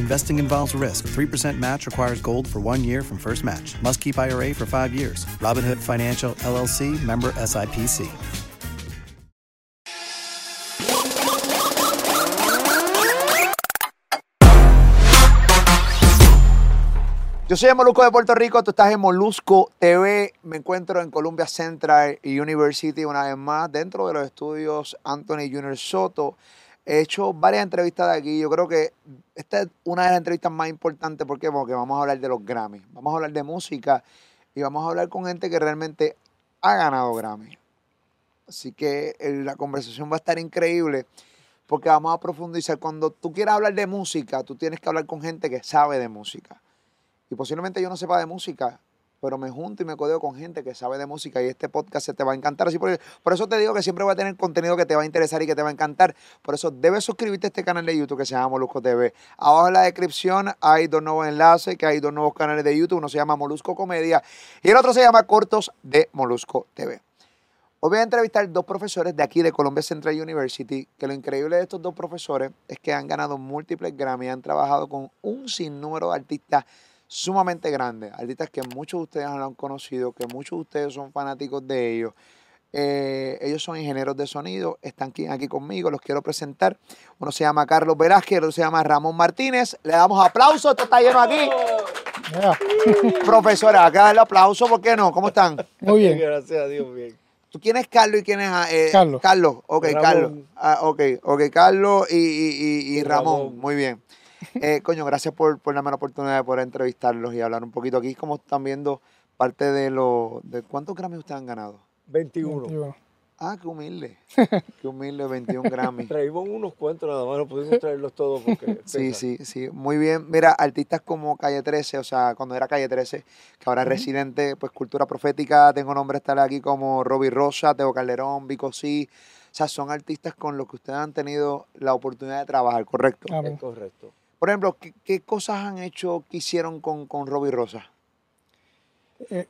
Investing involves risk. 3% match requires gold for one year from first match. Must keep IRA for five years. Robinhood Financial LLC member SIPC. Yo soy Molusco de Puerto Rico, tú estás en Molusco TV. Me encuentro en Columbia Central University una vez más, dentro de los estudios Anthony Junior Soto. He hecho varias entrevistas de aquí. Yo creo que esta es una de las entrevistas más importantes. ¿Por qué? Porque vamos a hablar de los Grammy. Vamos a hablar de música y vamos a hablar con gente que realmente ha ganado Grammy. Así que la conversación va a estar increíble porque vamos a profundizar. Cuando tú quieras hablar de música, tú tienes que hablar con gente que sabe de música. Y posiblemente yo no sepa de música, pero me junto y me codeo con gente que sabe de música y este podcast se te va a encantar. Así por, por, eso te digo que siempre voy a tener contenido que te va a interesar y que te va a encantar. Por eso debes suscribirte a este canal de YouTube que se llama Molusco TV. Abajo en la descripción hay dos nuevos enlaces, que hay dos nuevos canales de YouTube. Uno se llama Molusco Comedia y el otro se llama Cortos de Molusco TV. Hoy voy a entrevistar dos profesores de aquí de Columbia Central University, que lo increíble de estos dos profesores es que han ganado múltiples Grammy, han trabajado con un sinnúmero de artistas sumamente grandes, artistas que muchos de ustedes han conocido, que muchos de ustedes son fanáticos de ellos. Eh, ellos son ingenieros de sonido, están aquí, aquí, conmigo, los quiero presentar. Uno se llama Carlos Velázquez, otro se llama Ramón Martínez. Le damos aplauso, esto está lleno aquí. Yeah. Profesora, acá el aplauso, ¿por qué no? ¿Cómo están? Muy bien. Gracias a Dios, bien. ¿Tú quién es Carlos y quién es eh, Carlos? Carlos, ok, Ramón. Carlos. Ah, ok, ok, Carlos y, y, y Ramón. Ramón. muy bien. Eh, coño, gracias por, por darme la oportunidad de poder entrevistarlos y hablar un poquito aquí, como están viendo parte de lo. De, ¿Cuántos Grammys ustedes han ganado? 21. 21. Ah, qué humilde. Qué humilde, 21 Grammys. Traímos unos cuantos nada más, no pudimos traerlos todos porque. sí, sí, sí. Muy bien. Mira, artistas como Calle 13, o sea, cuando era Calle 13, que ahora es residente, pues Cultura Profética, tengo nombre estar aquí como Robbie Rosa, Teo Calderón, Vico Sí. O sea, son artistas con los que ustedes han tenido la oportunidad de trabajar, ¿correcto? Es correcto. Por ejemplo, ¿qué, ¿qué, cosas han hecho que hicieron con, con Robbie Rosa? Eh.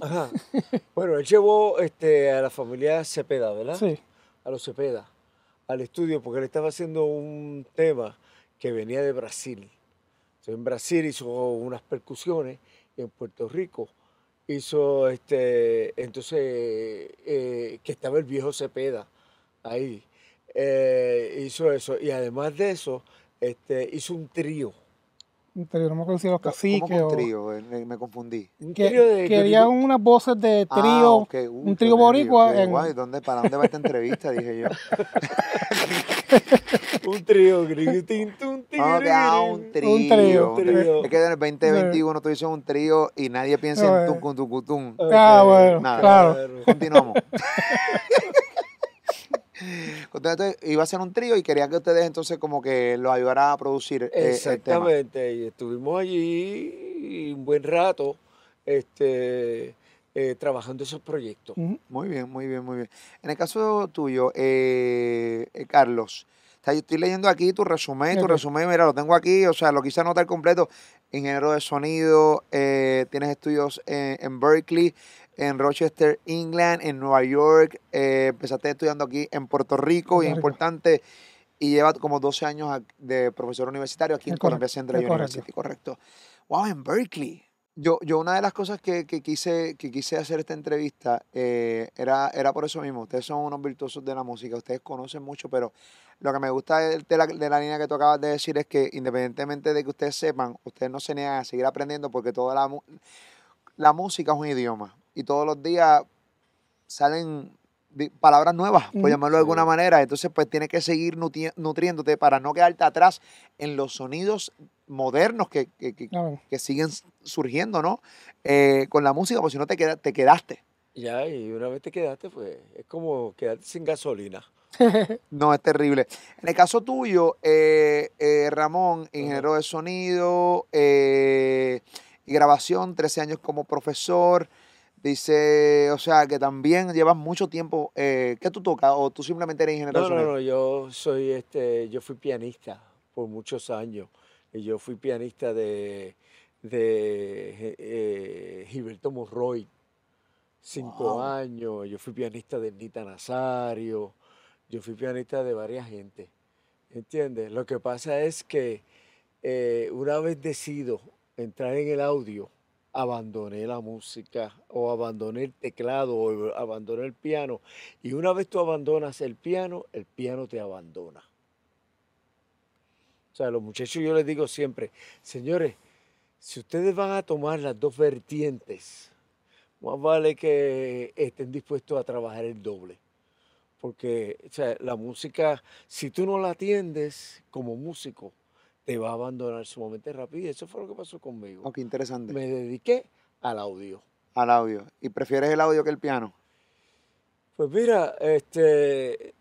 Ajá. bueno, él llevó este, a la familia Cepeda, ¿verdad? Sí. A los Cepeda, al estudio, porque él estaba haciendo un tema que venía de Brasil. Entonces, en Brasil hizo unas percusiones y en Puerto Rico hizo, este, entonces, eh, que estaba el viejo Cepeda ahí. Eh, hizo eso. Y además de eso, este, hizo un trío. Un trío, no me acuerdo si los caciques ¿Cómo o... un trío? Me, me confundí. Un Que, trío de- querían unas voces de trío, Ah, ok. Uy, un trío boricua. en- guay. ¿Dónde, ¿Para dónde va esta entrevista? Dije yo. un trío. ah, tirirín. un trío. Un trío. Un trío. Es que en el 2021 tú dices un trío y nadie piensa en tucun, tucutun. Ah, bueno, Nada. claro. Continuamos. Entonces iba a ser un trío y quería que ustedes entonces como que lo ayudaran a producir eh, el tema. Exactamente, y estuvimos allí un buen rato este, eh, trabajando esos proyectos. Muy bien, muy bien, muy bien. En el caso tuyo, eh, eh, Carlos, o sea, yo estoy leyendo aquí tu resumen, tu resumen, mira, lo tengo aquí, o sea, lo quise anotar completo. Ingeniero de sonido, eh, tienes estudios en, en Berkeley, en Rochester, England, en Nueva York, eh, empezaste estudiando aquí en Puerto Rico, y es importante, y llevas como 12 años de profesor universitario aquí en Es Columbia Central. University, correcto. Wow, en Berkeley. Yo, yo una de las cosas que, que quise, que quise hacer esta entrevista eh, era, era por eso mismo. Ustedes son unos virtuosos de la música, ustedes conocen mucho, pero lo que me gusta de, la, de la línea que tú acabas de decir es que independientemente de que ustedes sepan, ustedes no se niegan a seguir aprendiendo porque toda la, la música es un idioma. Y todos los días salen palabras nuevas, por llamarlo de alguna manera. Entonces, pues tienes que seguir nutri- nutriéndote para no quedarte atrás en los sonidos modernos que, que- que- siguen surgiendo, ¿no? Eh, con la música, porque si no te, queda- te quedaste. Ya, y una vez te quedaste, pues es como quedarte sin gasolina. No, es terrible. En el caso tuyo, eh, eh, Ramón, ingeniero de sonido eh, y grabación, 13 años como profesor, dice, o sea, que también llevas mucho tiempo. Eh, ¿Qué tú tocas? ¿O tú simplemente eres ingeniero No, no, no, yo soy este, yo fui pianista por muchos años. Y yo fui pianista de, de eh, Gilberto Monroy, cinco Wow. años. Yo fui pianista de Nita Nazario. Yo fui pianista de varias gente. ¿Entiendes? Lo que pasa es que eh, una vez decido entrar en el audio, abandoné la música o abandoné el teclado o abandoné el piano. Y una vez tú abandonas el piano, el piano te abandona. O sea, a los muchachos yo les digo siempre, señores, si ustedes van a tomar las dos vertientes, más vale que estén dispuestos a trabajar el doble. Porque o sea, la música, si tú no la atiendes como músico, te va a abandonar sumamente rápido. Y eso fue lo que pasó conmigo. Oh, qué interesante. Me dediqué al audio. Al audio. ¿Y prefieres el audio que el piano? Pues mira, este,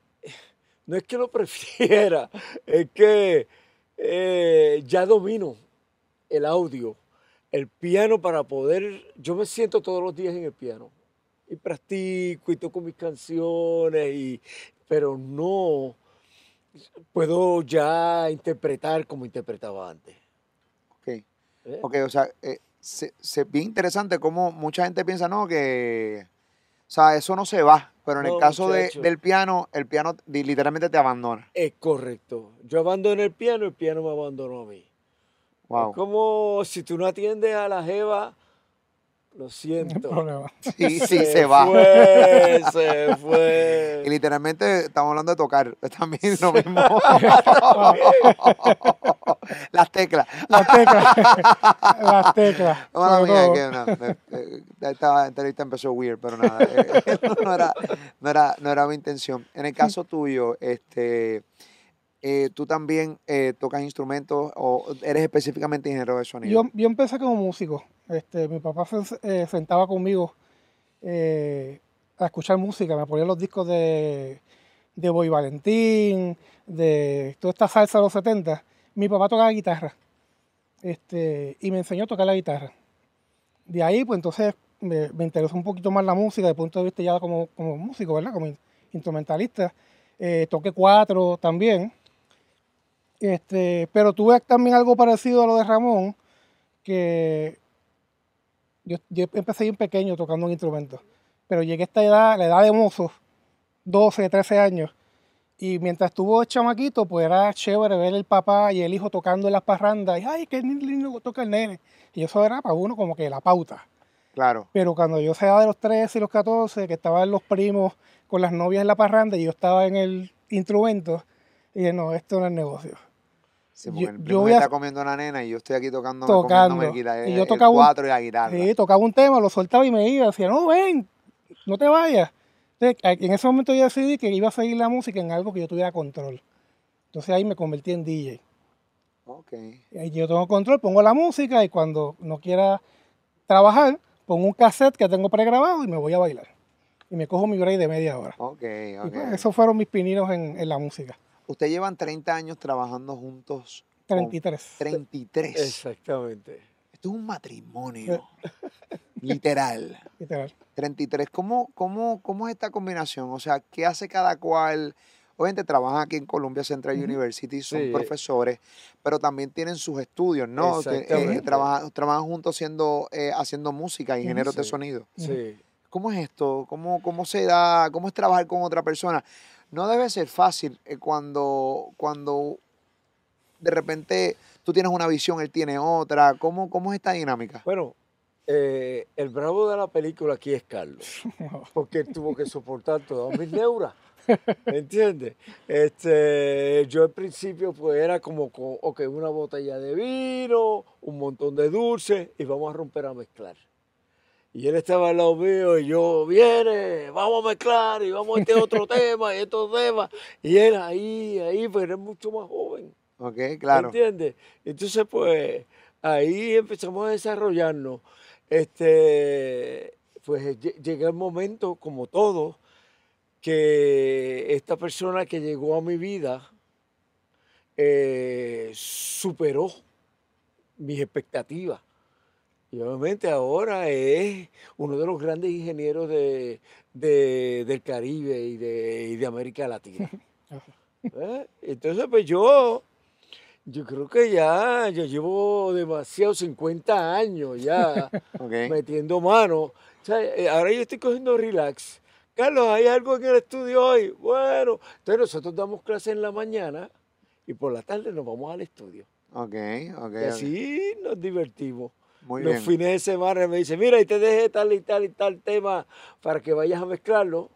no es que lo prefiera, es que eh, ya domino el audio, el piano para poder, yo me siento todos los días en el piano y practico y toco mis canciones, y, pero no puedo ya interpretar como interpretaba antes. Ok. ¿eh? Ok, o sea, eh, se, se- bien interesante cómo mucha gente piensa, no, que, o sea, eso no se va, pero en el No, caso de- del piano, el piano literalmente te abandona. Es correcto. Yo abandoné el piano, el piano me abandonó a mí. Wow. Es como si tú no atiendes a la jeva, lo siento. Sí, sí, se va. Fue, se fue. Y literalmente estamos hablando de tocar, también lo mismo. Las teclas. Las teclas. Las teclas. Sobre mía, que no, eh, eh, esta entrevista empezó weird, pero nada, eh, no, era, no, era, no era mi intención. En el caso tuyo, este, eh, ¿tú también eh, tocas instrumentos o eres específicamente ingeniero de sonido? Yo, yo empecé como músico. Este, mi papá se eh, sentaba conmigo eh, a escuchar música. Me ponía los discos de, de Boy Valentín, de toda esta salsa de los 70. Mi papá tocaba guitarra este, y me enseñó a tocar la guitarra. De ahí, pues entonces me, interesó un poquito más la música, desde el punto de vista ya como, como músico, ¿verdad? Como in- instrumentalista. Eh, toqué cuatro también. Este, pero tuve también algo parecido a lo de Ramón, que yo, yo empecé bien pequeño tocando un instrumento, pero llegué a esta edad, la edad de mozo, 12, 13 años, y mientras estuvo chamaquito, pues era chévere ver el papá y el hijo tocando en las parrandas, y ay, qué lindo toca el nene, y eso era para uno como que la pauta. Claro. Pero cuando yo sea de los 13 y los 14, que estaban los primos con las novias en la parranda y yo estaba en el instrumento, dije, no, esto no es negocio. Sí, porque Yo- el yo primo voy me a- está comiendo una nena y yo estoy aquí tocando, Tocando. Y yo el tocaba un- cuatro y la guitarra. Sí, tocaba un tema, lo soltaba y me iba. Decía, no, ven, no te vayas. Entonces, en ese momento yo decidí que iba a seguir la música en algo que yo tuviera control. Entonces ahí me convertí en DJ. Ok. Y yo tengo control, pongo la música y cuando no quiera trabajar, pongo un cassette que tengo pregrabado y me voy a bailar. Y me cojo mi break de media hora. Ok, Y ok. pues, esos fueron mis pininos en, en la música. Ustedes llevan 30 años trabajando juntos. con 33. 33. Exactamente. Esto es un matrimonio. Literal. Literal. 33. ¿Cómo, cómo, ¿Cómo es esta combinación? O sea, ¿qué hace cada cual? Obviamente trabajan aquí en Columbia Central University, son Sí. profesores, pero también tienen sus estudios, ¿no? Eh, Exactamente. trabajan, trabajan juntos haciendo, eh, haciendo música, ingenieros de Sí. sonido. Sí. ¿Cómo es esto? ¿Cómo, ¿Cómo se da? ¿Cómo es trabajar con otra persona? No debe ser fácil eh, cuando, cuando de repente tú tienes una visión, él tiene otra. ¿Cómo, cómo es esta dinámica? Bueno, eh, el bravo de la película aquí es Carlos, porque él tuvo que soportar todas mis neuras. ¿Me entiendes? Este, yo al principio pues era como con, ok, una botella de vino, un montón de dulces y vamos a romper a mezclar. Y él estaba al lado mío y yo, viene, vamos a mezclar y vamos a este otro tema y estos temas. Y él ahí, ahí, pero era mucho más joven. Ok, claro. ¿Entiendes? Entonces, pues, ahí empezamos a desarrollarnos. Este, pues lle- llega el momento, como todo, que esta persona que llegó a mi vida eh, superó mis expectativas. Y obviamente ahora es uno de los grandes ingenieros de, de- del Caribe y de, y de América Latina. ¿Eh? Entonces, pues yo, yo creo que ya, yo llevo demasiado, 50 años ya metiendo mano. O sea, eh, ahora yo estoy cogiendo relax. Carlos, ¿hay algo en el estudio hoy? Bueno, entonces nosotros damos clase en la mañana y por la tarde nos vamos al estudio. Ok, ok. Y así nos divertimos. Muy Los bien. fines de semana me dice, mira, y te dejé tal y tal y tal tema para que vayas a mezclarlo.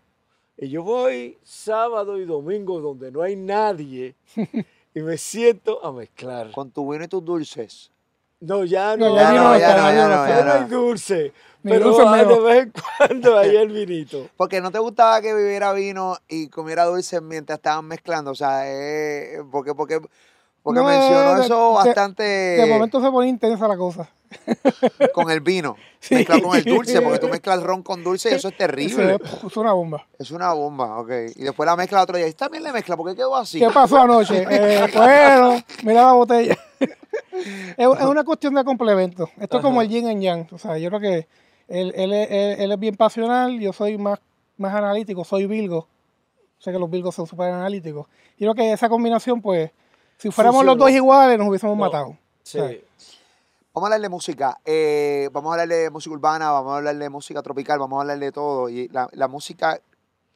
Y yo voy sábado y domingo donde no hay nadie y me siento a mezclar. Con tu vino y tus dulces. No, ya No, no, ya no, no ya no, ya ya no ya ya no hay no. dulce. Ni Pero dulce hay de vez en cuando hay el vinito. Porque no te gustaba que bebiera vino y comiera dulces mientras estaban mezclando. O sea, eh, porque, porque, porque No, mencionó eso bastante De momento se pone intensa la cosa. con el vino. Sí. Mezclado con el dulce, porque tú mezclas ron con dulce y eso es terrible. es, una bomba. Es una bomba, ok. Y después la mezcla otro día. Y también le mezcla, porque quedó así? ¿Qué pasó anoche? Eh, bueno, mira la botella. es, una cuestión de complemento. Esto es como el yin and yang. O sea, yo creo que él, él es- él- él es bien pasional, yo soy más, más analítico, soy Virgo. Sé que los Virgos son súper analíticos. Yo creo que esa combinación, pues, si fuéramos los dos iguales, nos hubiésemos No. matado. Sí. Vamos a hablar de música. eh, vamos a hablar de música urbana, vamos a hablar de música tropical, vamos a hablar de todo. Y la, la música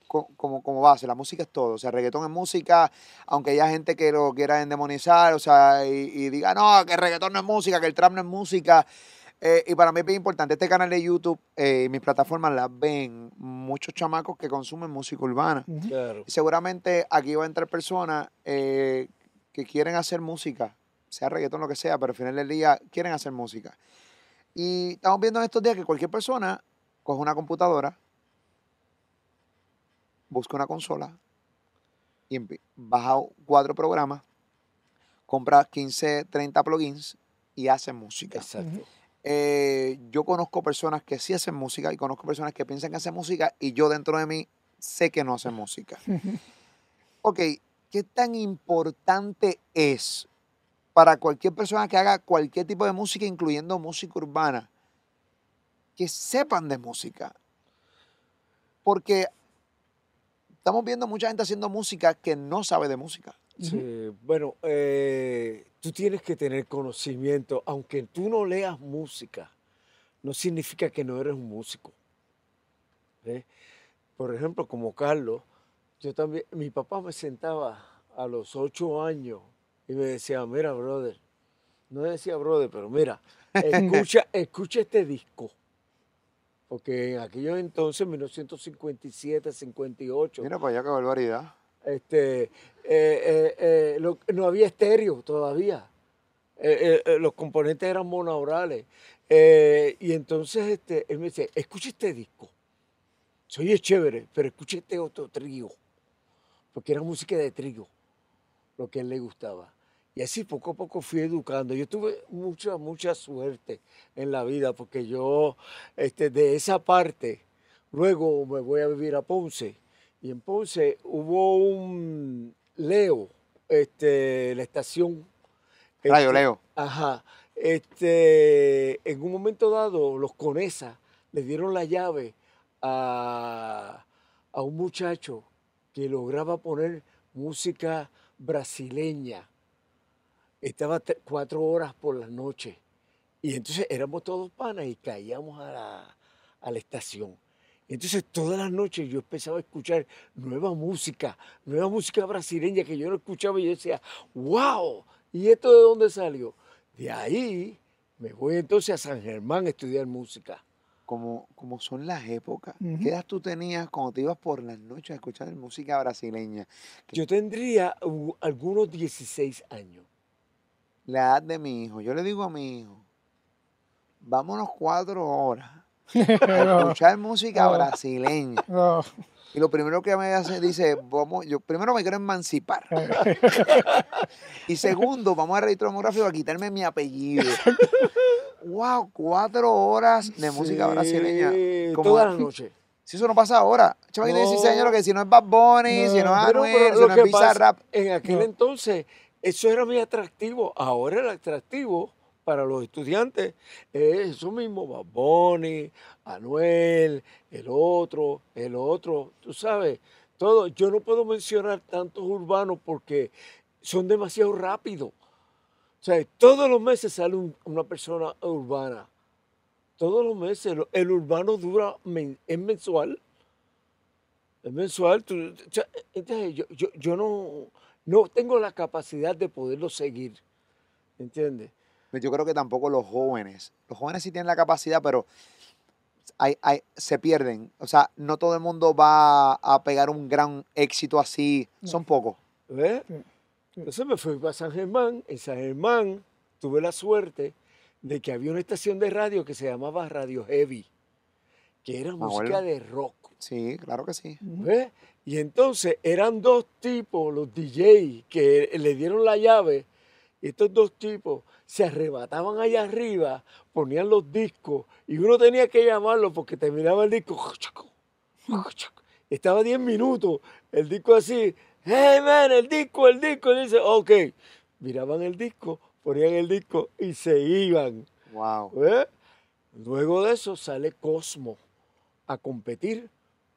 co- como, como base, la música es todo. O sea, reggaetón es música, aunque haya gente que lo quiera endemonizar, o sea, y, y diga, no, que el reggaetón no es música, que el trap no es música. Eh, y para mí es bien importante, este canal de YouTube eh, y mis plataformas las ven muchos chamacos que consumen música urbana. Claro. Y seguramente aquí va a entrar personas eh, que quieren hacer música, sea reggaetón, lo que sea, pero al final del día quieren hacer música. Y estamos viendo en estos días que cualquier persona coge una computadora, busca una consola y baja cuatro programas, compra 15, 30 plugins y hace música. Exacto. Eh, yo conozco personas que sí hacen música y conozco personas que piensan que hacen música y yo dentro de mí sé que no hacen música. ok, ¿qué tan importante es para cualquier persona que haga cualquier tipo de música, incluyendo música urbana, que sepan de música? Porque estamos viendo mucha gente haciendo música que no sabe de música. Sí, bueno, eh, tú tienes que tener conocimiento, aunque tú no leas música, no significa que no eres un músico. ¿eh? Por ejemplo, como Carlos, yo también, mi papá me sentaba a los ocho años y me decía, mira, brother, no decía brother, pero mira, escucha, escucha este disco. Porque en aquellos entonces, 1957, 58, Mira para allá qué barbaridad. este, eh, eh, eh, lo- no había estéreo todavía. Eh, eh, los componentes eran monaurales. Eh, y entonces este, él me dice, escucha este disco. Soy es chévere, pero escucha este otro trío. Porque era música de trío, lo que a él le gustaba. Y así poco a poco fui educando. Yo tuve mucha, mucha suerte en la vida porque yo, este, de esa parte, luego me voy a vivir a Ponce. Y en Ponce hubo un Leo, este, la estación. Radio este, Leo. Ajá. Este, en un momento dado, los Conesa le dieron la llave a, a un muchacho que lograba poner música brasileña. Estaba cuatro horas por la noche. Y entonces éramos todos panas y caíamos a la, a la estación. Entonces todas las noches yo empezaba a escuchar nueva música, nueva música brasileña que yo no escuchaba y yo decía, wow, ¿y esto de dónde salió? De ahí me voy entonces a San Germán a estudiar música. Como, como son las épocas. ¿Qué edad tú tenías cuando te ibas por las noches a escuchar música brasileña? Yo tendría uh, algunos 16 años. La edad de mi hijo. Yo le digo a mi hijo, vámonos cuatro horas a escuchar música No. brasileña. No, Y lo primero que me hace, dice, vamos, yo primero me quiero emancipar. y segundo, vamos a registro demográfico a quitarme mi apellido. Wow, cuatro horas de música Sí, brasileña. Como- Toda la noche. Si eso no pasa ahora. Chaval, de 16 años No. que si no es Bad Bunny, si no es No, Pero, Anuel, pero si no es Bizarrap. pasa, en aquel No. entonces, eso era muy atractivo. Ahora el atractivo para los estudiantes es eso mismo, Bad Bunny, Anuel, el otro, el otro, tú sabes, todo. Yo no puedo mencionar tantos urbanos porque son demasiado rápidos. O sea, todos los meses sale un- una persona urbana. Todos los meses. El urbano dura, men- es mensual. Es mensual. tú- o sea, entonces, yo, yo, yo no, no tengo la capacidad de poderlo seguir. ¿Entiendes? Yo creo que tampoco los jóvenes. Los jóvenes sí tienen la capacidad, pero hay, hay- se pierden. O sea, no todo el mundo va a pegar un gran éxito así. Son pocos. ¿Ves? Entonces me fui para San Germán. En San Germán tuve la suerte de que había una estación de radio que se llamaba Radio Heavy, que era Me música de rock. Sí, claro que sí. ¿Ves? Y entonces eran dos tipos, los DJ, que le dieron la llave. Y estos dos tipos se arrebataban allá arriba, ponían los discos y uno tenía que llamarlo porque terminaba el disco. Estaba 10 minutos, el disco así. Hey man, el disco, el disco. Y dice, ok. Miraban el disco, ponían el disco y se iban. Wow. ¿Ves? Luego de eso sale Cosmo a competir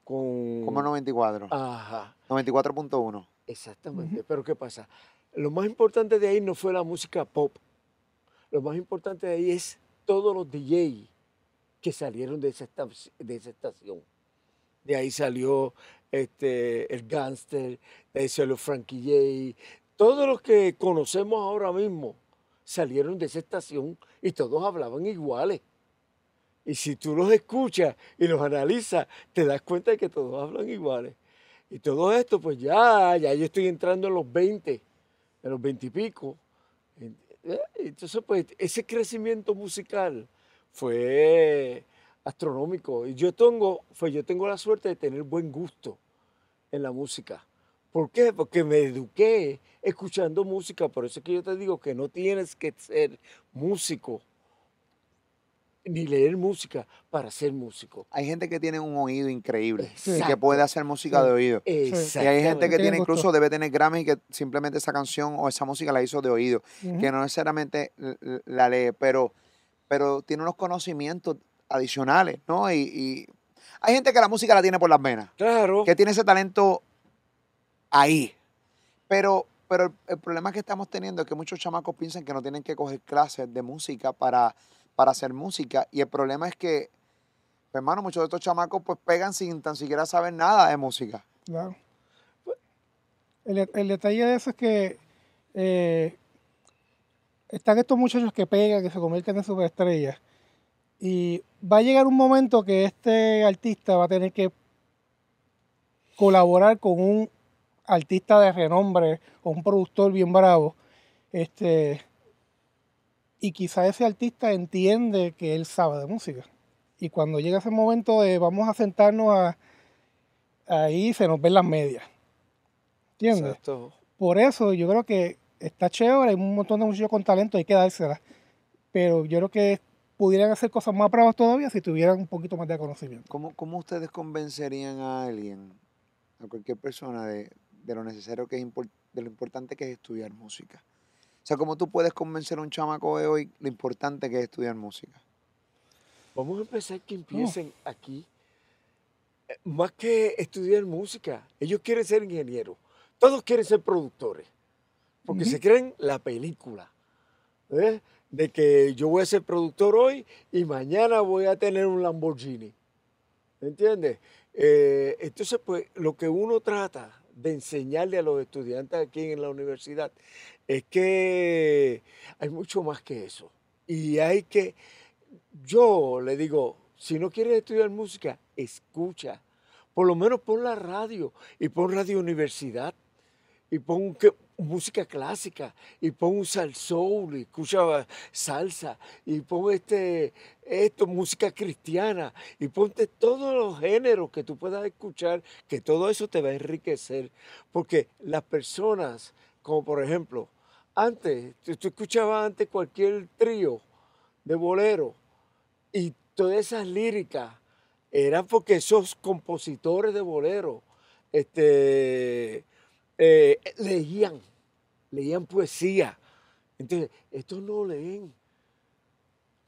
con. Como 94. Ajá, 94.1. exactamente. Pero ¿qué pasa? Lo más importante de ahí no fue la música pop. Lo más importante de ahí es todos los DJ que salieron de esa, de esa estación. De ahí salió este, el Gangster, ahí salió Frankie J. Todos los que conocemos ahora mismo salieron de esa estación y todos hablaban iguales. Y si tú los escuchas y los analizas, te das cuenta de que todos hablan iguales. Y todo esto, pues ya, ya yo estoy entrando en los 20, en los 20 y pico. Eh, Entonces, pues ese crecimiento musical fue astronómico. Y yo tengo, pues yo tengo la suerte de tener buen gusto en la música. ¿Por qué? Porque me eduqué escuchando música. Por eso es que yo te digo que no tienes que ser músico ni leer música para ser músico. Hay gente que tiene un oído increíble y que puede hacer música de oído. Y hay gente que tiene incluso, debe tener Grammy y que simplemente esa canción o esa música la hizo de oído. Que no necesariamente la lee, pero, pero tiene unos conocimientos adicionales, ¿no? Y, y hay gente que la música la tiene por las venas, Claro. que tiene ese talento ahí. Pero, pero el, el problema que estamos teniendo es que muchos chamacos piensan que no tienen que coger clases de música para, para hacer música. Y el problema es que, pues, hermano, muchos de estos chamacos pues pegan sin tan siquiera saber nada de música. Claro. El, el detalle de eso es que eh, están estos muchachos que pegan, que se convierten en superestrellas. Y va a llegar un momento que este artista va a tener que colaborar con un artista de renombre o un productor bien bravo. Este, y quizá ese artista entiende que él sabe de música. Y cuando llega ese momento de vamos a sentarnos a, ahí se nos ven las medias. ¿Entiendes? Exacto. Por eso yo creo que está chévere, hay un montón de muchachos con talento, hay que dárselas. Pero yo creo que pudieran hacer cosas más bravas todavía si tuvieran un poquito más de conocimiento. ¿Cómo, cómo ustedes convencerían a alguien, a cualquier persona, de, de lo necesario que es, impor- de lo importante que es estudiar música? O sea, ¿cómo tú puedes convencer a un chamaco de hoy lo importante que es estudiar música? Vamos a empezar que empiecen aquí. Eh, Más que estudiar música, ellos quieren ser ingenieros. Todos quieren ser productores. Porque se creen la película. ¿ves? De que yo voy a ser productor hoy y mañana voy a tener un Lamborghini. ¿Entiendes? Eh, entonces, pues, lo que uno trata de enseñarle a los estudiantes aquí en la universidad es que hay mucho más que eso. Y hay que, yo le digo, si no quieres estudiar música, escucha. Por lo menos pon la radio y pon radio universidad y pon, música clásica y pon un soul y escucha salsa y pon este, esto, música cristiana y ponte todos los géneros que tú puedas escuchar, que todo eso te va a enriquecer. Porque las personas, como por ejemplo, antes, tú, escuchabas antes cualquier trío de bolero y todas esas líricas eran porque esos compositores de bolero este, eh, leían, leían poesía. Entonces, estos no leen.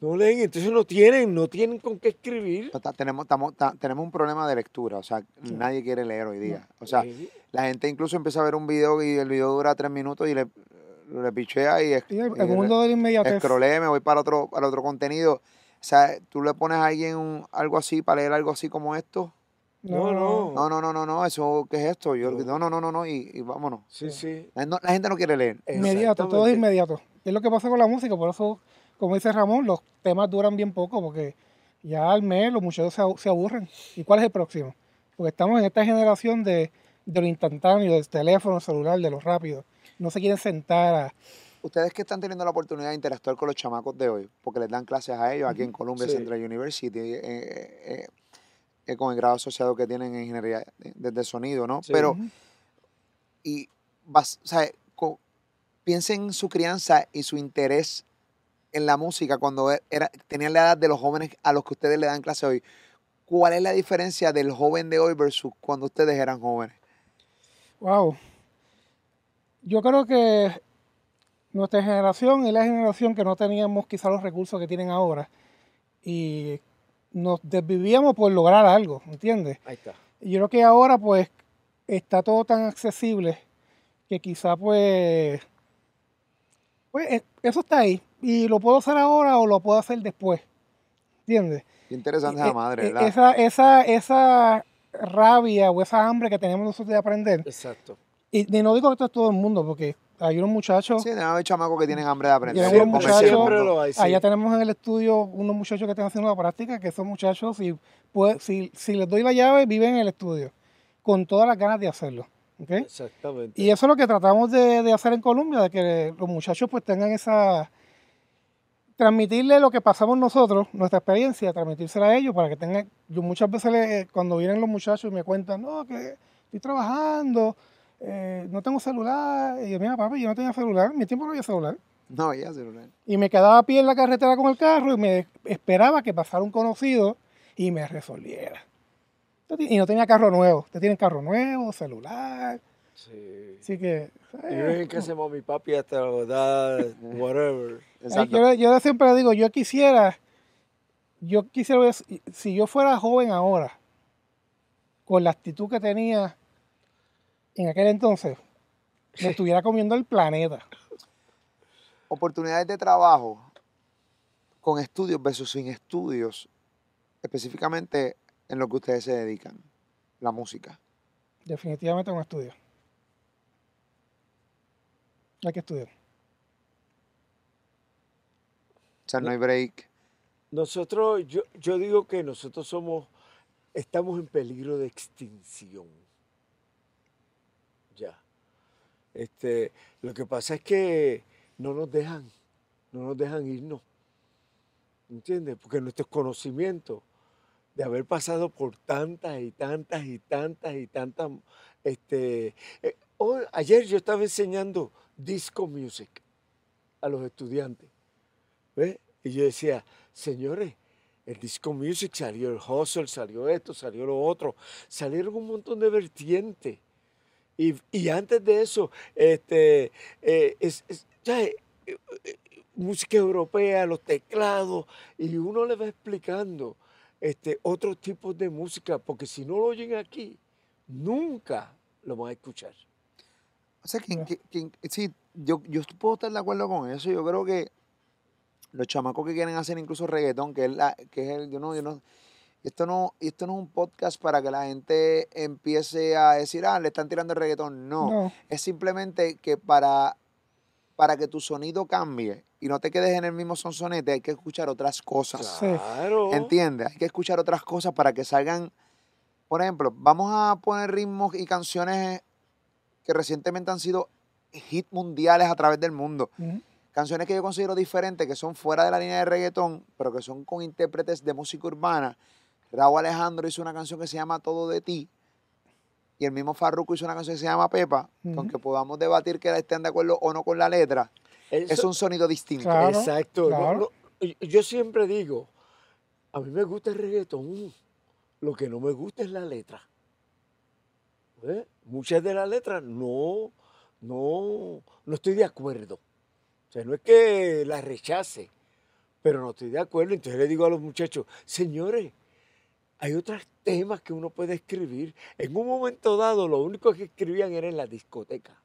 No leen, entonces no tienen, no tienen con qué escribir. Tenemos, tenemos un problema de lectura, o sea, nadie quiere leer hoy día. O sea, la gente incluso empieza a ver un video y el video dura tres minutos y le, le pichea y, y el, mundo del inmediatez. me voy para otro, para otro contenido. O sea, tú le pones a alguien algo así para leer algo así como esto no, no. No, no, no, no, no, eso, ¿qué es esto? Yo, no, no, no, no, no, y, vámonos. Sí, sí. La, gente no quiere leer. Inmediato, todo es inmediato. Es lo que pasa con la música, por eso, como dice Ramón, los temas duran bien poco, porque ya al mes los muchachos se, aburren. ¿Y cuál es el próximo? Porque estamos en esta generación de, de lo instantáneo, del teléfono celular, de lo rápido. No se quieren sentar a... Ustedes que están teniendo la oportunidad de interactuar con los chamacos de hoy, porque les dan clases a ellos aquí en Columbia Central University, eh, eh, eh eh, con el grado asociado que tienen en ingeniería desde sonido, ¿no? Pero, y vas, o sea, piensen en su crianza y su interés en la música cuando e, era, tenían la edad de los jóvenes a los que ustedes le dan clase hoy. ¿Cuál es la diferencia del joven de hoy versus cuando ustedes eran jóvenes? Wow. Yo creo que nuestra generación es la generación que no teníamos quizá los recursos que tienen ahora. Y nos desvivíamos por lograr algo, ¿entiendes? Ahí está. Yo creo que ahora pues está todo tan accesible que quizá pues, pues e, eso está ahí y lo puedo hacer ahora o lo puedo hacer después, ¿entiendes? Qué interesante esa madre, e, ¿verdad? Esa, esa, esa rabia o esa hambre que tenemos nosotros de aprender. Exacto. Y, y no digo que esto es todo el mundo, porque hay unos muchachos. Sí, hay chamacos que tienen hambre de aprender. Allá tenemos en el estudio unos muchachos que están haciendo la práctica, que son muchachos, si, si, si les doy la llave, viven en el estudio, con todas las ganas de hacerlo. Exactamente. Y eso es lo que tratamos de, de, hacer en Colombia, de que los muchachos pues tengan esa... Transmitirle lo que pasamos nosotros, nuestra experiencia, transmitírsela a ellos para que tengan... Yo muchas veces cuando vienen los muchachos y me cuentan, no, que estoy trabajando, eh, no tengo celular. Y yo, mira, papi, yo no tenía celular. En mi tiempo no había celular. No había celular. Y me quedaba a pie en la carretera con el carro y me esperaba que pasara un conocido y me resolviera. Y no tenía carro nuevo. Usted tiene carro nuevo, celular. Sí. Así que. Y yo en casa de mi papi hasta la edad, whatever. Yo, yo siempre digo, yo quisiera, yo quisiera, si yo fuera joven ahora, con la actitud que tenía en aquel entonces me estuviera comiendo el planeta. Oportunidades de trabajo con estudios versus sin estudios, específicamente en lo que ustedes se dedican, la música. Definitivamente con estudios. Hay que estudiar. O sea, no hay break. Nosotros, yo, yo digo que nosotros somos, estamos en peligro de extinción ya. Este, lo que pasa es que no nos dejan, no nos dejan irnos. ¿Entiendes? Porque nuestros conocimientos de haber pasado por tantas y tantas y tantas y tantas. Este, eh, ayer yo estaba enseñando disco music a los estudiantes. ¿ves? Y yo decía, señores, el disco music salió el hustle, salió esto, salió lo otro, salieron un montón de vertientes. Y, antes de eso, este, eh, es, eh, música europea, los teclados, y uno le va explicando este, otros tipos de música, porque si no lo oyen aquí, nunca lo van a escuchar. O sea, que, sí, yo, yo puedo estar de acuerdo con eso. Yo creo que los chamacos que quieren hacer incluso reggaetón, que es, la, que es el, yo no, yo no, esto no, esto no es un podcast para que la gente empiece a decir, ah, le están tirando el reggaetón. No, es simplemente que para, para que tu sonido cambie y no te quedes en el mismo sonsonete, hay que escuchar otras cosas. Claro. ¿Entiendes? Hay que escuchar otras cosas para que salgan. Por ejemplo, vamos a poner ritmos y canciones que recientemente han sido hits mundiales a través del mundo. Canciones que yo considero diferentes, que son fuera de la línea de reggaetón, pero que son con intérpretes de música urbana. Raúl Alejandro hizo una canción que se llama Todo de ti. Y el mismo Farruko hizo una canción que se llama Pepa. que Ujú. Aunque podamos debatir que estén de acuerdo o no con la letra, es un sonido distinto. Claro, Exacto. claro. no, yo siempre digo, a mí me gusta el reggaetón, lo que no me gusta es la letra. ¿Eh? Muchas de las letras no, no, no estoy de acuerdo. O sea, no es que las rechace, pero no estoy de acuerdo. Entonces le digo a los muchachos, señores, hay otros temas que uno puede escribir. En un momento dado, lo único que escribían era en la discoteca.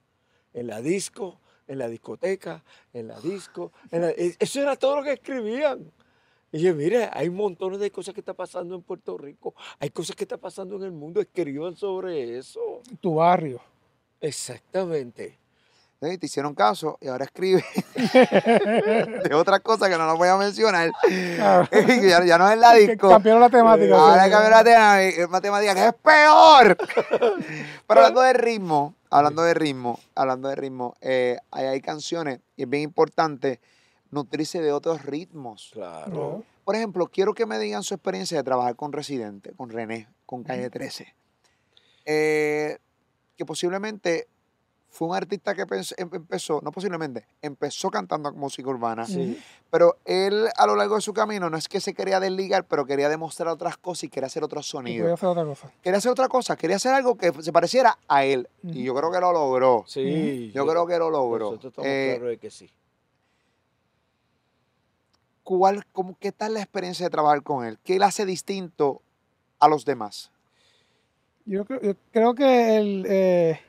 En la disco, en la discoteca, en la disco. en la- e- Eso era todo lo que escribían. Y dije, mire, hay montones de cosas que están pasando en Puerto Rico. Hay cosas que están pasando en el mundo. Escriban sobre eso. Tu barrio. Exactamente. ¿Sí? Te hicieron caso y ahora escribe de otras cosas que no las voy a mencionar. Que ya, ya no es la disco. Cambiaron la temática. Ahora sí. cambió la matemática, que es peor. Pero hablando de ritmo, hablando de ritmo, hablando de ritmo, eh, hay, hay canciones y es bien importante nutrirse de otros ritmos. Claro. No. Por ejemplo, quiero que me digan su experiencia de trabajar con Residente, con René, con Calle 13. Eh, que posiblemente fue un artista que em- empezó, no posiblemente, empezó cantando música urbana, Sí. pero él a lo largo de su camino no es que se quería desligar, pero quería demostrar otras cosas y quería hacer otros sonidos. hacer otra cosa. Quería hacer otra cosa, quería hacer algo que se pareciera a él. Y yo creo que lo logró. Sí. Yo creo que lo logró. Nosotros estamos Eh, claros de que sí. ¿Cuál, cómo, ¿Qué tal la experiencia de trabajar con él? ¿Qué le hace distinto a los demás? Yo creo, yo creo que el, eh,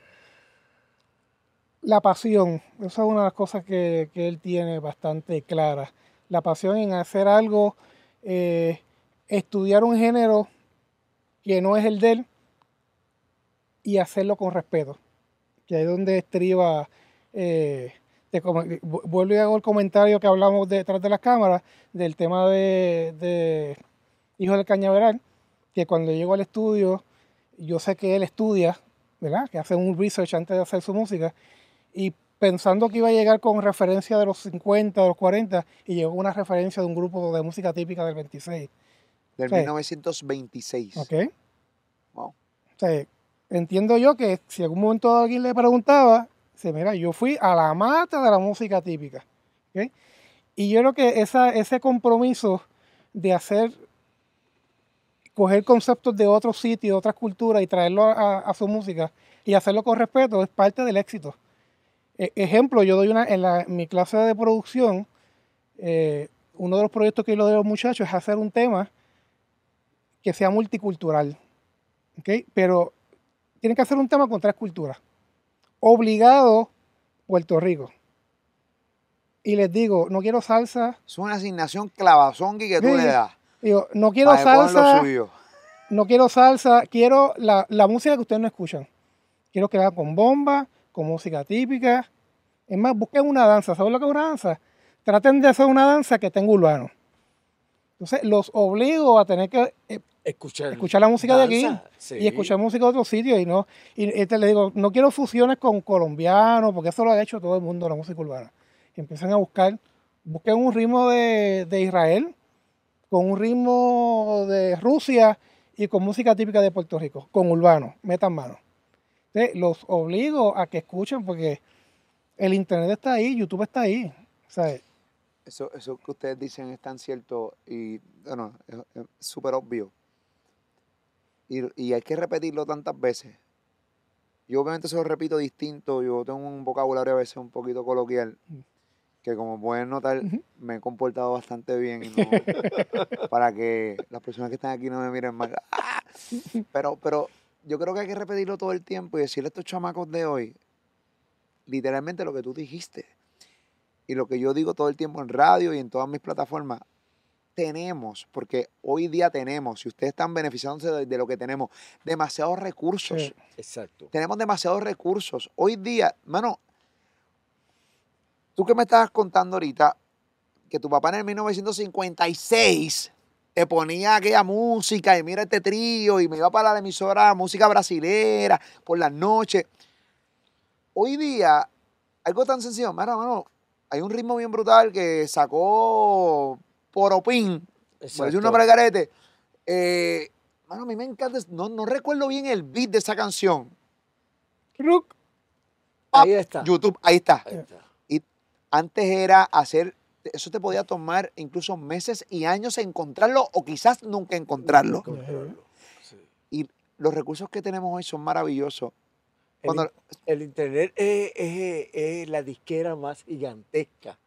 la pasión, esa es una de las cosas que, que él tiene bastante clara. La pasión en hacer algo, eh, estudiar un género que no es el de él y hacerlo con respeto. Que ahí es donde estriba, eh, vuelvo y hago el comentario que hablamos detrás de las cámaras del tema de, de Hijo del Cañaveral, que cuando llego al estudio, yo sé que él estudia, ¿verdad? Que hace un research antes de hacer su música, y pensando que iba a llegar con referencia de los 50, de los 40, y llegó una referencia de un grupo de música típica del 26. Del Sí. 1926. ¿Ok? Wow. Sea, entiendo yo que si en algún momento alguien le preguntaba, dice, mira, yo fui a la mata de la música típica. ¿ok? Y yo creo que esa, ese compromiso de hacer, coger conceptos de otros sitios, otras culturas y traerlo a, a su música y hacerlo con respeto es parte del éxito. E- ejemplo, yo doy una, en, la- en mi clase de producción, eh, uno de los proyectos que yo le doy a los muchachos es hacer un tema que sea multicultural. ¿ok? Pero tienen que hacer un tema con tres culturas. Obligado Puerto Rico. Y les digo, no quiero salsa. Es una asignación clavazongi que tú Sí. le das. Digo, no quiero para salsa. No quiero salsa. Quiero la, la música que ustedes no escuchan. Quiero que la hagan con bomba, con música típica. Es más, busquen una danza. ¿Saben lo que es una danza? Traten de hacer una danza que tenga urbano. Entonces, los obligo a tener que eh, Escuchar, escuchar la música de aquí sí. y escuchar música de otros sitios y no y este le digo no quiero fusiones con colombianos porque eso lo ha hecho todo el mundo la música urbana y empiezan a buscar busquen un ritmo de, de Israel con un ritmo de Rusia y con música típica de Puerto Rico con urbano metan mano Entonces, los obligo a que escuchen porque el internet está ahí YouTube está ahí ¿sabes? Eso, eso que ustedes dicen es tan cierto y bueno, es súper obvio. Y, y hay que repetirlo tantas veces. Yo obviamente se lo repito distinto, yo tengo un vocabulario a veces un poquito coloquial, que como pueden notar me he comportado bastante bien no- para que las personas que están aquí no me miren mal. ¡Ah! Pero, pero yo creo que hay que repetirlo todo el tiempo y decirle a estos chamacos de hoy literalmente lo que tú dijiste y lo que yo digo todo el tiempo en radio y en todas mis plataformas, tenemos, porque hoy día tenemos, y ustedes están beneficiándose de, de lo que tenemos, demasiados recursos. Sí. Exacto. Tenemos demasiados recursos. Hoy día, mano, tú que me estabas contando ahorita, que tu papá en el 1956 te ponía aquella música y mira este trío y me iba para la emisora música brasilera por las noches. Hoy día algo tan sencillo, mano, mano, hay un ritmo bien brutal que sacó Poropín, por decir un Exacto. nombre de garete. Eh, mano, a mí me encanta, no, no recuerdo bien el beat de esa canción. Rook. Ahí está. YouTube, ahí está. Ahí está. Y antes era hacer, eso te podía tomar incluso meses y años encontrarlo o quizás nunca encontrarlo. Encontrarlo, sí. Y los recursos que tenemos hoy son maravillosos. El, Cuando- el internet es, es- es la disquera más gigantesca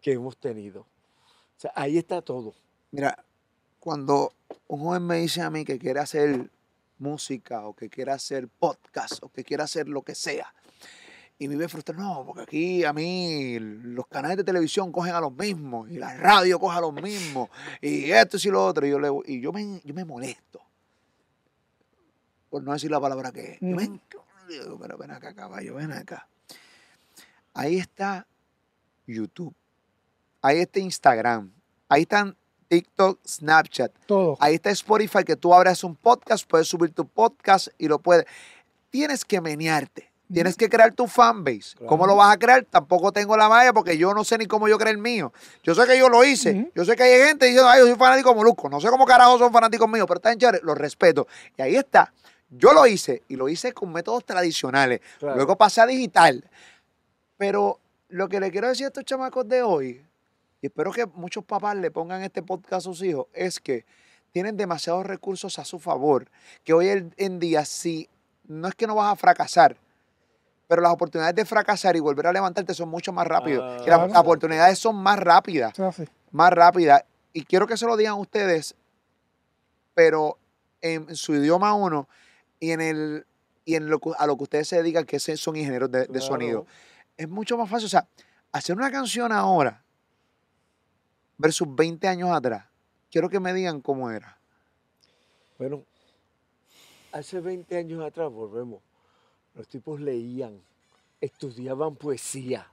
que hemos tenido. O sea, ahí está todo. Mira, cuando un joven me dice a mí que quiere hacer música o que quiere hacer podcast o que quiere hacer lo que sea y vive frustrado, no, porque aquí a mí los canales de televisión cogen a los mismos y la radio coge a los mismos y esto y lo otro y yo, le, y yo, me, yo me molesto por no decir la palabra que es. Yo me digo, pero ven acá, caballo, ven acá. Ahí está YouTube. Ahí está Instagram. Ahí están TikTok, Snapchat. Todo. Ahí está Spotify, que tú abres un podcast, puedes subir tu podcast y lo puedes. Tienes que menearte. Tienes que crear tu fanbase. ¿Cómo lo vas a crear? Tampoco tengo la malla porque yo no sé ni cómo yo creé el mío. Yo sé que yo lo hice. Yo sé que hay gente diciendo, ay, yo soy fanático Molusco. No sé cómo carajo son fanáticos míos, pero está en chévere, los respeto. Y ahí está. Yo lo hice y lo hice con métodos tradicionales. Claro. Luego pasé a digital. Pero lo que le quiero decir a estos chamacos de hoy, y espero que muchos papás le pongan este podcast a sus hijos, es que tienen demasiados recursos a su favor, que hoy en día si no es que no vas a fracasar, pero las oportunidades de fracasar y volver a levantarte son mucho más rápidas. Ah, y las claro. oportunidades son más rápidas, más rápidas. Y quiero que se lo digan ustedes, pero en su idioma uno y en el y en lo que- a lo que ustedes se dedican, que son ingenieros de, de Claro. sonido. Es mucho más fácil. O sea, hacer una canción ahora versus 20 años atrás. Quiero que me digan cómo era. Bueno, hace 20 años atrás, volvemos, los tipos leían, estudiaban poesía.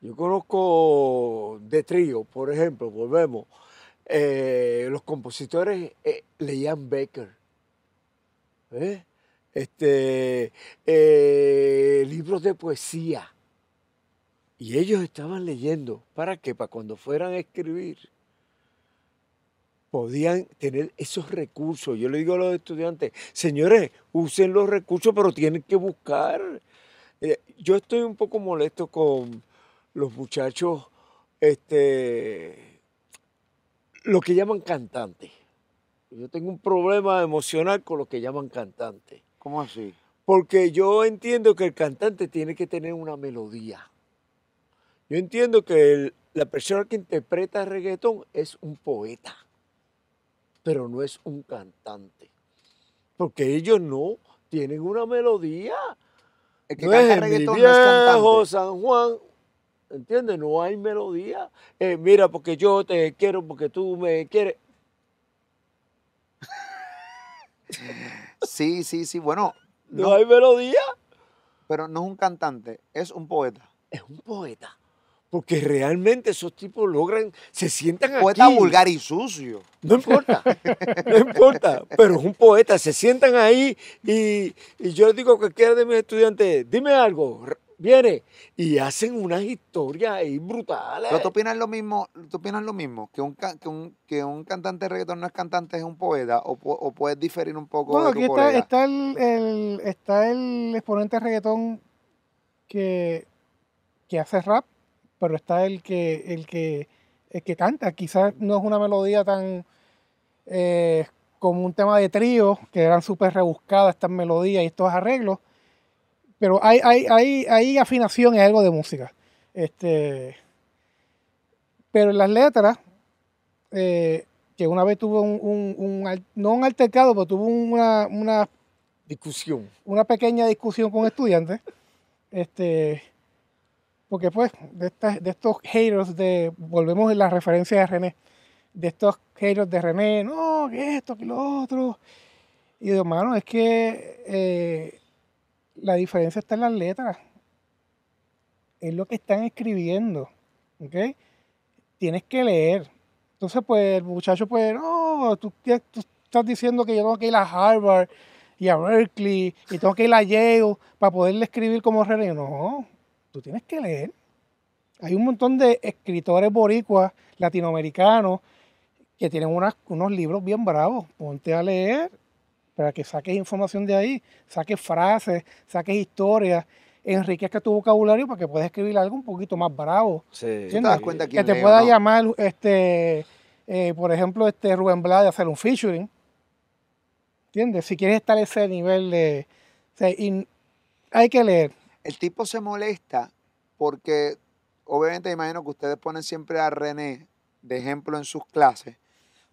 Yo conozco de trío, por ejemplo, volvemos, eh, los compositores eh, leían Becker, ¿eh? este, eh, libros de poesía. Y ellos estaban leyendo, ¿para qué? Para cuando fueran a escribir podían tener esos recursos. Yo le digo a los estudiantes, señores, usen los recursos, pero tienen que buscar. Eh, yo estoy un poco molesto con los muchachos, este, lo que llaman cantantes. Yo tengo un problema emocional con lo que llaman cantantes. ¿Cómo así? Porque yo entiendo que el cantante tiene que tener una melodía. Yo entiendo que el- la persona que interpreta reggaetón es un poeta, pero no es un cantante. Porque ellos no tienen una melodía. El que no canta es mi reggaetón no es viejo cantante. San Juan. ¿Entiendes? No hay melodía. Eh, mira, porque yo te quiero, porque tú me quieres. Sí, sí, sí. Bueno, No, no, hay melodía. pero no es un cantante, es un poeta. Es un poeta. Porque realmente esos tipos logran, se sientan Poeta aquí. vulgar y sucio. No importa, no importa, pero es un poeta, se sientan ahí y, y yo les digo a cualquiera de mis estudiantes, dime algo, viene, y hacen unas historias ahí brutales. Pero tú opinas lo mismo, tú opinas lo mismo, que un, que un, que un cantante de reggaetón no es cantante, es un poeta, o, o puedes diferir un poco Bueno, de aquí tu está, colega. está, el, el- está el exponente de reggaetón que, que hace rap, pero está el que, el que, el que canta. Quizás no es una melodía tan eh, como un tema de trío, que eran súper rebuscadas estas melodías y estos arreglos, pero hay, hay, hay, hay afinación y algo de música. Este, pero en las letras, eh, que una vez tuve un, un- un al- no un altercado, pero tuve una, una, Discusión. una pequeña discusión con estudiantes, este, porque pues de, estas- de estos haters de, volvemos en la referencia de René, de estos haters de René, no, que esto, que lo otro, y digo, hermano, es que eh, la diferencia está en las letras, es lo que están escribiendo, ¿ok? Tienes que leer. Entonces, pues el muchacho, pues, no, tú, qué- tú estás diciendo que yo tengo que ir a Harvard y a Berkeley y tengo que ir a Yale para poderle escribir como René. No, tú tienes que leer. Hay un montón de escritores boricuas, latinoamericanos, que tienen unas- unos libros bien bravos. Ponte a leer para que saques información de ahí, saques frases, saques historias, enriquezca tu vocabulario para que puedas escribir algo un poquito más bravo. Sí. Te das cuenta que te pueda no. llamar, este, eh, por ejemplo, este Rubén Blades a hacer un featuring. ¿Entiendes? Si quieres estar a ese nivel de... o sea, y hay que leer. El tipo se molesta porque, obviamente, me imagino que ustedes ponen siempre a René de ejemplo en sus clases,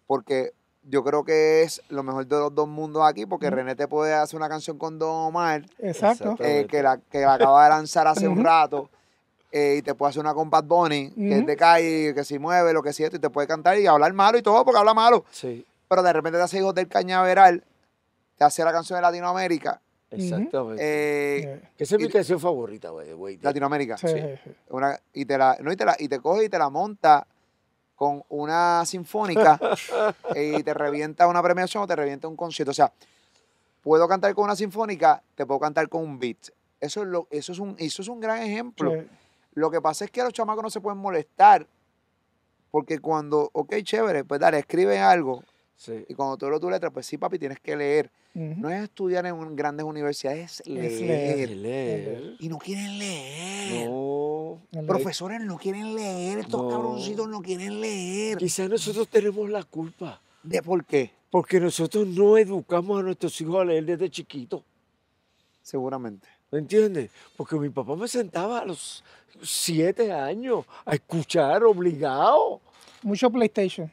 porque yo creo que es lo mejor de los dos mundos aquí, porque. René te puede hacer una canción con Don Omar, Exacto. Eh, que, la, que la acaba de lanzar hace un rato, eh, y te puede hacer una con Bad Bunny, que es Ujú. de calle, que si mueve, lo que sea, y te puede cantar y hablar malo y todo, porque habla malo. Sí, Pero de repente te hace hijos del cañaveral, te hace la canción de Latinoamérica. Exactamente. eh, esa es mi canción favorita, güey. Latinoamérica. sí. Una, y, te la, no, y, te la, y te coge y te la monta con una sinfónica y te revienta una premiación o te revienta un concierto. O sea, puedo cantar con una sinfónica, te puedo cantar con un beat. Eso es, lo, eso es, un, eso es un gran ejemplo. Sí. Lo que pasa es que los chamacos no se pueden molestar porque cuando, ok, chévere, pues dale, escribe algo Sí. y cuando tú lees tu letra, pues sí, papi, tienes que leer. No es estudiar en grandes universidades, es leer. leer. Leer. Y no quieren leer. No. Profesores no quieren leer, estos No. cabroncitos no quieren leer. Quizás nosotros tenemos la culpa. ¿De por qué? Porque nosotros no educamos a nuestros hijos a leer desde chiquitos. Seguramente. ¿Me entiendes? Porque mi papá me sentaba a los siete años a escuchar obligado. Mucho PlayStation,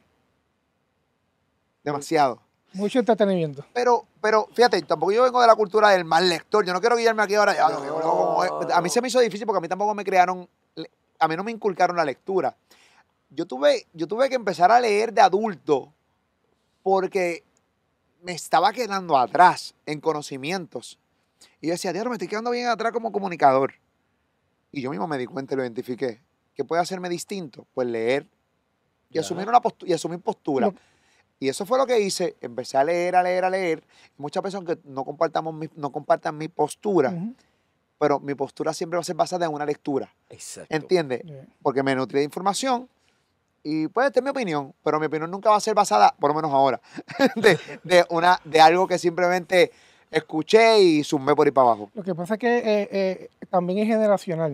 Demasiado. mucho entretenimiento. Pero, pero fíjate, tampoco yo vengo de la cultura del mal lector. Yo no quiero guiarme aquí ahora. ya, leo como es. A mí se me hizo difícil porque a mí tampoco me crearon, a mí no me inculcaron la lectura. Yo tuve, yo tuve que empezar a leer de adulto porque me estaba quedando atrás en conocimientos. Y yo decía, Dios, me estoy quedando bien atrás como comunicador. Y yo mismo me di cuenta y lo identifiqué. ¿Qué puede hacerme distinto? Pues leer y asumir una postu- y asumir postura. Lo- Y eso fue lo que hice. Empecé a leer, a leer, a leer. Muchas personas que no, compartamos mi- no compartan mi postura, Ujú. pero mi postura siempre va a ser basada en una lectura. Exacto. ¿Entiendes? Porque me nutrí de información y puede ser mi opinión, pero mi opinión nunca va a ser basada, por lo menos ahora, de, de una, de algo que simplemente escuché y sumé por ahí para abajo. Lo que pasa es que eh, eh, también es generacional.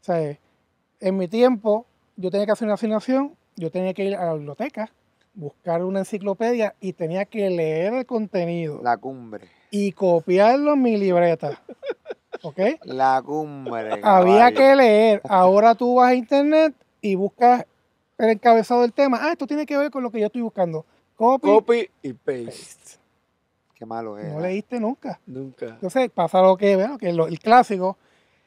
O sea, eh, en mi tiempo, yo tenía que hacer una asignación, yo tenía que ir a la biblioteca, buscar una enciclopedia y tenía que leer el contenido La cumbre. y copiarlo en mi libreta. ¿Ok? La cumbre. Había caballo. que leer. Ahora tú vas a internet y buscas el encabezado del tema. Ah, esto tiene que ver con lo que yo estoy buscando. Copy. Copy y paste. paste. Qué malo es. No leíste nunca. Nunca. Entonces pasa lo que, bueno, que lo- el clásico,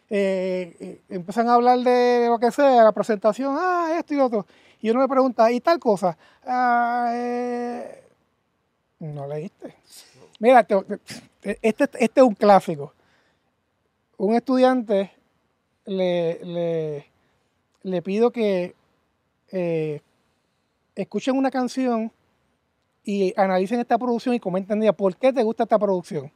eh, eh, empiezan a hablar de lo que sea, la presentación, ah, esto y otro. Y uno me pregunta, ¿y tal cosa? Ah, eh, no leíste. Mira, te- te- este, este es un clásico. Un estudiante le, le, pido que eh, escuchen una canción y analicen esta producción y comenten por qué te gusta esta producción.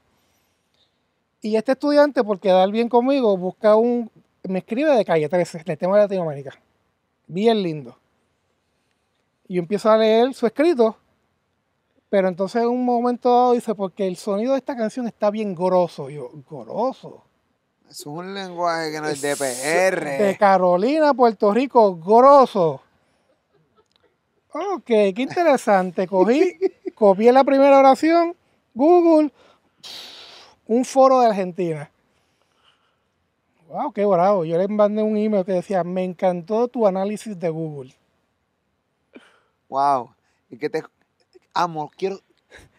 Y este estudiante, por quedar bien conmigo, busca un. Me escribe de calle 13, del tema de Latinoamérica. Bien lindo. Y yo empiezo a leer su escrito, pero entonces en un momento dado dice, porque el sonido de esta canción está bien goroso. Yo, goroso. Es un lenguaje que no es de PR. De Carolina, Puerto Rico, grosso. Ok, qué interesante. Cogí, copié la primera oración, Google, un foro de Argentina. Wow, qué bravo. Yo le mandé un email que decía, me encantó tu análisis de Google. Wow. Y que te. Amo, quiero.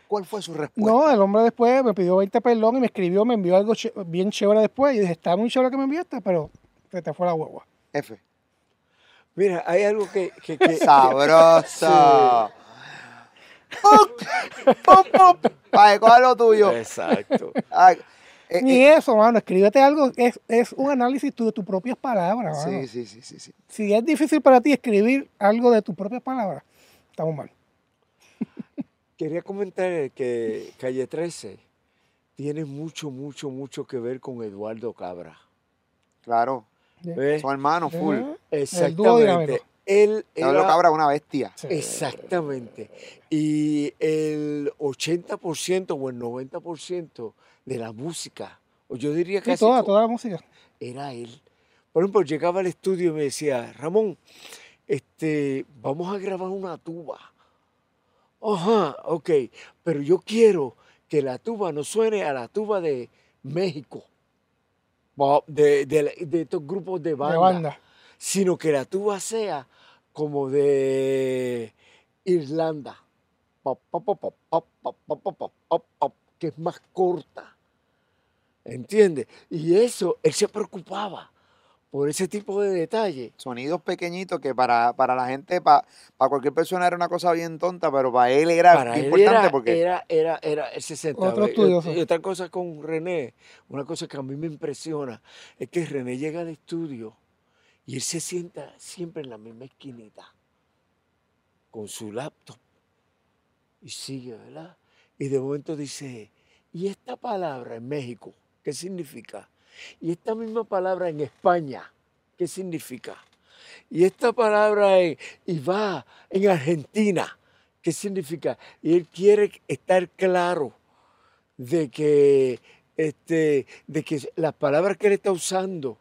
¿Cuál fue su respuesta? No, el hombre después me pidió 20 perdón y me escribió, me envió algo bien chévere después. Y dije, está muy chévere que me enviaste, pero se te fue la hueva. F. Mira, hay algo que... que, que- Sabroso. ¡Pum! ¡Pum, pum! Ay, coge lo tuyo. Exacto. Ay, eh, Ni eh, eso, mano. Escríbete algo. Es, es un análisis de tus propias palabras, mano. sí, sí, sí, sí, sí. Si es difícil para ti escribir algo de tus propias palabras, estamos mal. Quería comentar que Calle 13 tiene mucho, mucho, mucho que ver con Eduardo Cabra. Claro. ¿ves? Son hermanos, full. Exactamente. Él Pablo era Cabra, una bestia. Sí. Exactamente. Y el 80% o el 90% de la música, o yo diría Sí, casi toda, to- toda la música. era él. Por ejemplo, llegaba al estudio y me decía, Ramón, este, vamos a grabar una tuba. Ajá, ok, pero yo quiero que la tuba no suene a la tuba de México, o de, de- de estos grupos de banda, De banda. sino que la tuba sea como de Irlanda, que es más corta. ¿Entiendes? Y eso, él se preocupaba por ese tipo de detalle. Sonidos pequeñitos que para, para la gente, para, para cualquier persona era una cosa bien tonta, pero para él era para él importante era, porque... Era, era, era el 60. Otro estudioso. Y otra cosa con René, una cosa que a mí me impresiona, es que René llega al estudio y él se sienta siempre en la misma esquinita, con su laptop, y sigue, ¿verdad? Y de momento dice, ¿y esta palabra en México qué significa? Y esta misma palabra en España, ¿qué significa? Y esta palabra en, y va en Argentina, ¿qué significa? Y él quiere estar claro de que, este, de que las palabras que él está usando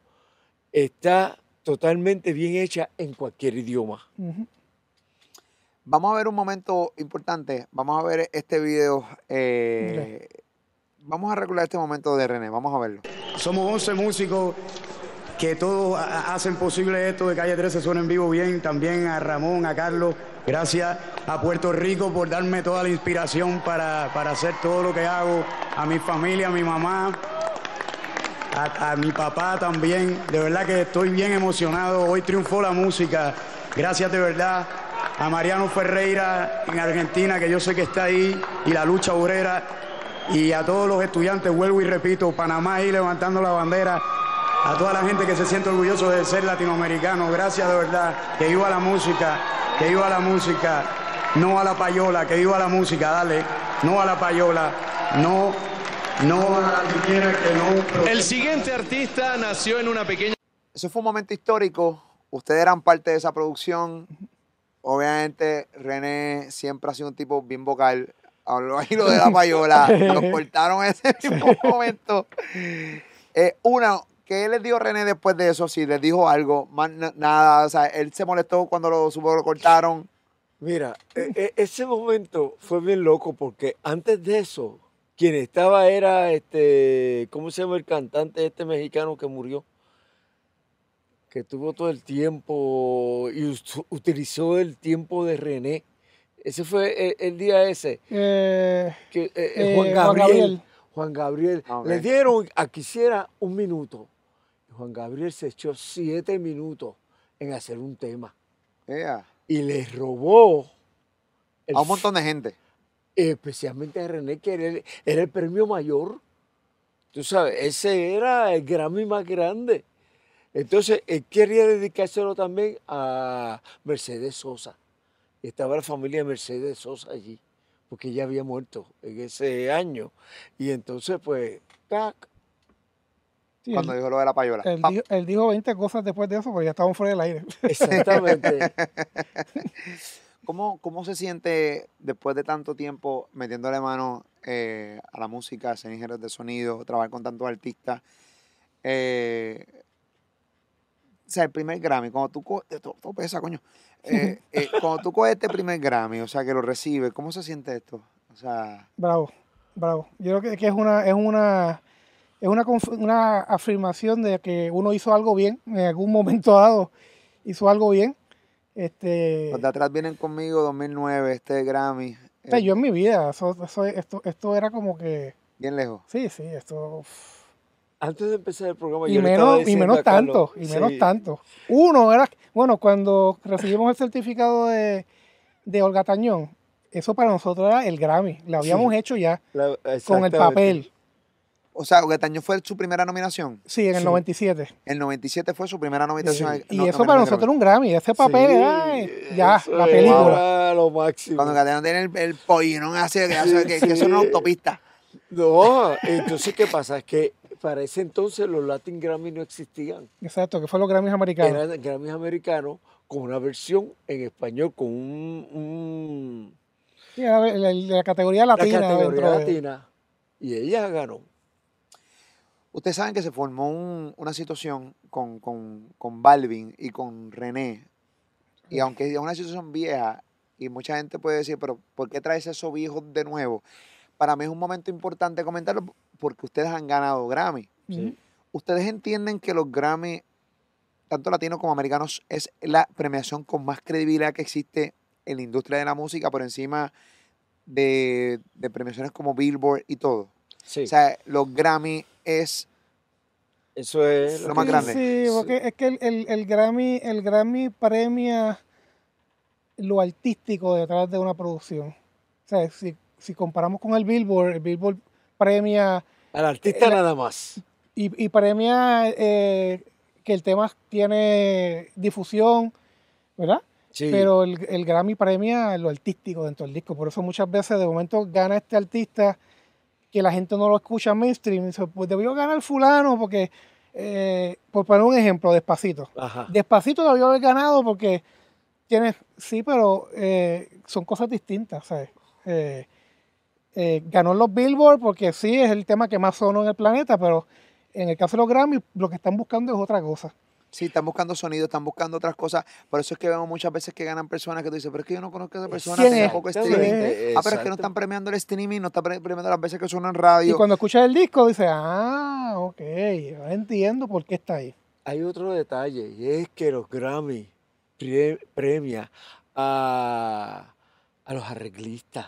está totalmente bien hecha en cualquier idioma. Vamos a ver un momento importante. Vamos a ver este video. eh, Vamos a recordar este momento de René. Vamos a verlo. Somos 11 músicos que todos ha- ha- hacen posible esto de Calle 13 suene en vivo bien. También a Ramón, a Carlos. Gracias a Puerto Rico por darme toda la inspiración para, para hacer todo lo que hago. A mi familia, a mi mamá, a, mi papá también. De verdad que estoy bien emocionado. Hoy triunfó la música. Gracias de verdad a Mariano Ferreira en Argentina, que yo sé que está ahí, y la lucha obrera. Y a todos los estudiantes, vuelvo y repito, Panamá ahí levantando la bandera. A toda la gente que se siente orgulloso de ser latinoamericano. Gracias de verdad. Que viva la música, que viva la música. No a la payola, que viva la música, dale. No a la payola, no, no a la que no. El siguiente artista nació en una pequeña Eso fue un momento histórico. Ustedes eran parte de esa producción. Obviamente, René siempre ha sido un tipo bien vocal. Habló ahí lo de la payola. Nos cortaron ese mismo momento. Eh, una, ¿qué les dijo René después de eso? Si les dijo algo, más nada. O sea, él se molestó cuando lo, supo que lo cortaron. Mira, e- e- ese momento fue bien loco porque antes de eso, quien estaba era este, ¿cómo se llama el cantante este mexicano que murió? Que tuvo todo el tiempo y utilizó el tiempo de René. Ese fue el, el día ese. Eh, Que, eh, eh, Eh, Juan Juan Gabriel. Juan Gabriel. Ah, ok. Le dieron a que hiciera un minuto. Juan Gabriel se echó siete minutos en hacer un tema. Yeah. Y le robó el A un montón de gente. Especialmente a René, que era el, era el premio mayor. Tú sabes, ese era el Grammy más grande. Entonces, él quería dedicárselo también a Mercedes Sosa. Estaba la familia de Mercedes Sosa allí, porque ella había muerto en ese año. Y entonces, pues, tac, sí, Cuando él, dijo lo de la payola. él Pa- dijo, él dijo 20 cosas después de eso, porque ya estaban fuera del aire. exactamente. ¿Cómo, ¿Cómo se siente después de tanto tiempo metiéndole mano eh, a la música, ser ingeniero de sonido, trabajar con tantos artistas? Eh, o sea, el primer Grammy, cuando tú coges, todo, todo pesa, coño. Eh, eh, cuando tú coges este primer Grammy, o sea, que lo recibes, ¿cómo se siente esto? O sea, Bravo, bravo. Yo creo que, es una, es una, es una, una afirmación de que uno hizo algo bien, en algún momento dado hizo algo bien. Este, los de atrás vienen conmigo 2009, este Grammy, o sea, eh, yo en mi vida, eso, eso- esto, esto era como que, bien lejos. sí, sí, esto... uf. Antes de empezar el programa, Y yo le estaba menos, y menos tanto, y menos sí, tanto. Uno era, bueno, cuando recibimos el certificado de, de Olga Tañón, eso para nosotros era el Grammy, lo habíamos hecho ya la- con el papel, O sea, Getaño fue su primera nominación. sí, en el Sí. 97. El 97 fue su primera nominación. Sí. al- Y no- eso para nosotros era un Grammy, ese papel Sí, era ya, eso la película. lo máximo. Cuando Getaño tiene el, el pollino hace que, que, que eso es una autopista. No, entonces, ¿qué pasa? Es que para ese entonces los Latin Grammy no existían. Exacto, que fue los Grammys americanos. Eran Grammys americanos con una versión en español, con un, un- Sí, la, la- la categoría la latina. categoría dentro de- latina. Y ella ganó. Ustedes saben que se formó un- una situación con, con, con Balvin y con René. Y aunque es una situación vieja, y mucha gente puede decir, pero ¿por qué traes esos viejos de nuevo? Para mí es un momento importante comentarlo porque ustedes han ganado Grammy. ¿Ustedes entienden que los Grammy, tanto latinos como americanos, es la premiación con más credibilidad que existe en la industria de la música por encima de, de premiaciones como Billboard y todo? Sí, O sea, los Grammy es eso es lo más grande. Sí, porque es que el, el- el Grammy, el Grammy premia lo artístico detrás de una producción. O sea, si, si comparamos con el Billboard, el Billboard premia Al artista el- nada más. y, y premia eh, que el tema tiene difusión, ¿verdad? Sí. Pero el, el Grammy premia lo artístico dentro del disco. Por eso muchas veces de momento gana este artista que la gente no lo escucha mainstream. Dice, pues debió ganar fulano porque, eh, por poner un ejemplo, Despacito. Ajá. Despacito debió haber ganado porque tiene, sí, pero eh, son cosas distintas, ¿sabes? Eh, eh, ganó en los Billboard porque sí es el tema que más sonó en el planeta, pero en el caso de los Grammy lo que están buscando es otra cosa. Sí, están buscando sonido, están buscando otras cosas. Por eso es que vemos muchas veces que ganan personas que tú dices, pero es que yo no conozco a esa persona, ¿Quién tiene es? streaming. eh, Ah, pero es que no están premiando el streaming, no están pre- premiando las veces que suena en Y radio. cuando escuchas el disco dices, ah, ok, ahora entiendo por qué está ahí. Hay otro detalle y es que los Grammy pre- premia a, a los arreglistas,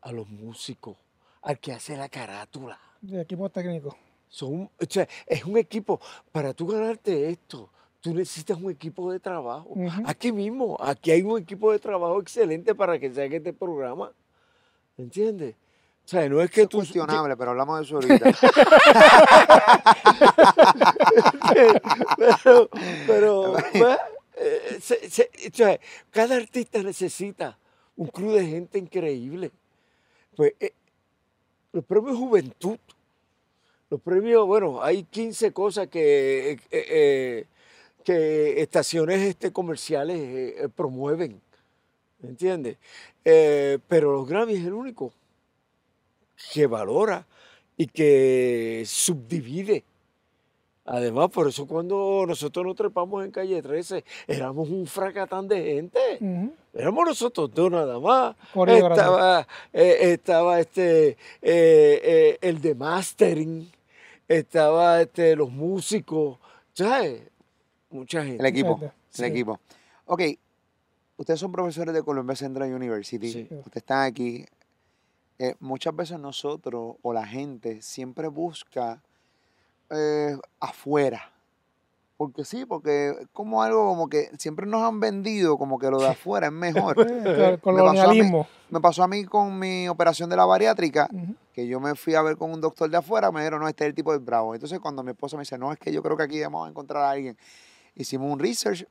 a los músicos, al que hace la carátula. De equipo técnico. Son, un- o sea, es un equipo. Para tú ganarte esto, tú necesitas un equipo de trabajo. Aquí mismo, aquí hay un equipo de trabajo excelente para que se haga este programa. ¿Entiendes? O sea, no es que es tú... cuestionable, pero hablamos de eso ahorita. pero, pero pues, eh, se- se- o sea, cada artista necesita un club de gente increíble. Pues eh, los premios Juventud, los premios, bueno, hay 15 cosas que, eh, eh, que estaciones este, comerciales eh, eh, promueven, ¿entiendes? Eh, pero los Grammy es el único que valora y que subdivide. Además, por eso cuando nosotros nos trepamos en calle 13, éramos un fracatán de gente. Éramos nosotros dos nada más. Estaba, eh, estaba este, eh, eh, el de mastering, estaba este, los músicos, ¿sabes? Mucha gente. el equipo, el equipo. Ok, ustedes son profesores de Columbia Central University. Sí. Ustedes están aquí. Eh, muchas veces nosotros o la gente siempre busca eh, afuera. Porque sí, porque es como algo como que siempre nos han vendido como que lo de afuera es mejor. El Me pasó mí- colonialismo. Me pasó a mí con mi operación de la bariátrica, que yo me fui a ver con un doctor de afuera, me dijeron, no, este es el tipo de bravo. Entonces cuando mi esposa me dice, no, es que yo creo que aquí vamos a encontrar a alguien. Hicimos un research,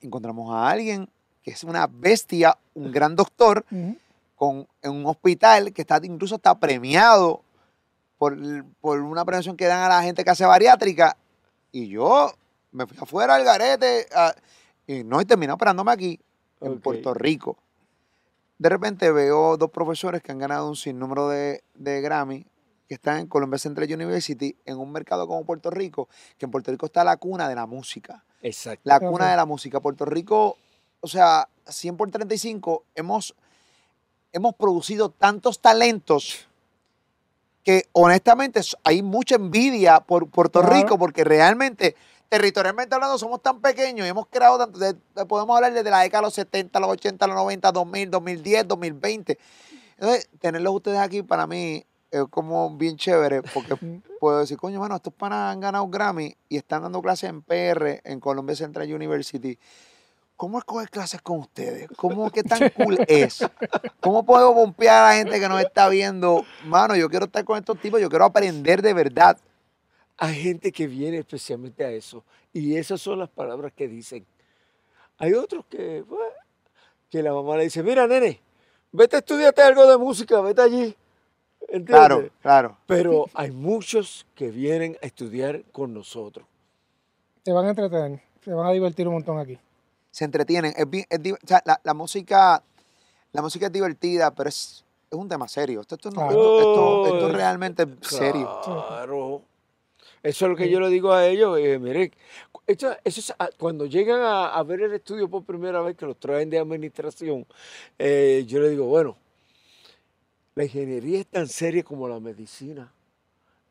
encontramos a alguien que es una bestia, un gran doctor, con, en un hospital que está incluso está premiado por, por una premiación que dan a la gente que hace bariátrica. Y yo me fui afuera al garete a- y no, y terminé operándome aquí, en. Puerto Rico. De repente veo dos profesores que han ganado un sinnúmero de, de Grammy, que están en Columbia Central University, en un mercado como Puerto Rico, que en Puerto Rico está la cuna de la música. Exacto. La cuna de la música. Puerto Rico, o sea, 100 por 35, hemos, hemos producido tantos talentos que honestamente hay mucha envidia por Puerto Claro. Rico porque realmente, territorialmente hablando, somos tan pequeños y hemos creado tanto, de- de- podemos hablar desde la década de los 70, los 80, los 90, 2000, 2010, 2020. Entonces, tenerlos ustedes aquí para mí es como bien chévere porque puedo decir, coño, bueno, estos panas han ganado Grammy y están dando clases en PR, en Columbia Central University. ¿Cómo es coger clases con ustedes? ¿Cómo, qué tan cool es? ¿Cómo puedo bompear a la gente que nos está viendo? Mano, yo quiero estar con estos tipos, yo quiero aprender de verdad. Hay gente que viene especialmente a eso. Y esas son las palabras que dicen. Hay otros que, bueno, que la mamá le dice, mira, nene, vete a estudiarte algo de música, vete allí. ¿Entiendes? Claro, claro. Pero hay muchos que vienen a estudiar con nosotros. Te van a entretener, se van a divertir un montón aquí. Se entretienen. Es bien- es di- o sea, la, la música, la música es divertida, pero es, es un tema serio. Esto, esto, no- Claro. esto- esto- esto realmente es serio. Claro. Eso es lo que yo le digo a ellos. eh, mire, esto- eso es, ah, cuando llegan a, a ver el estudio por primera vez, que los traen de administración, eh, yo le digo, bueno, la ingeniería es tan seria como la medicina,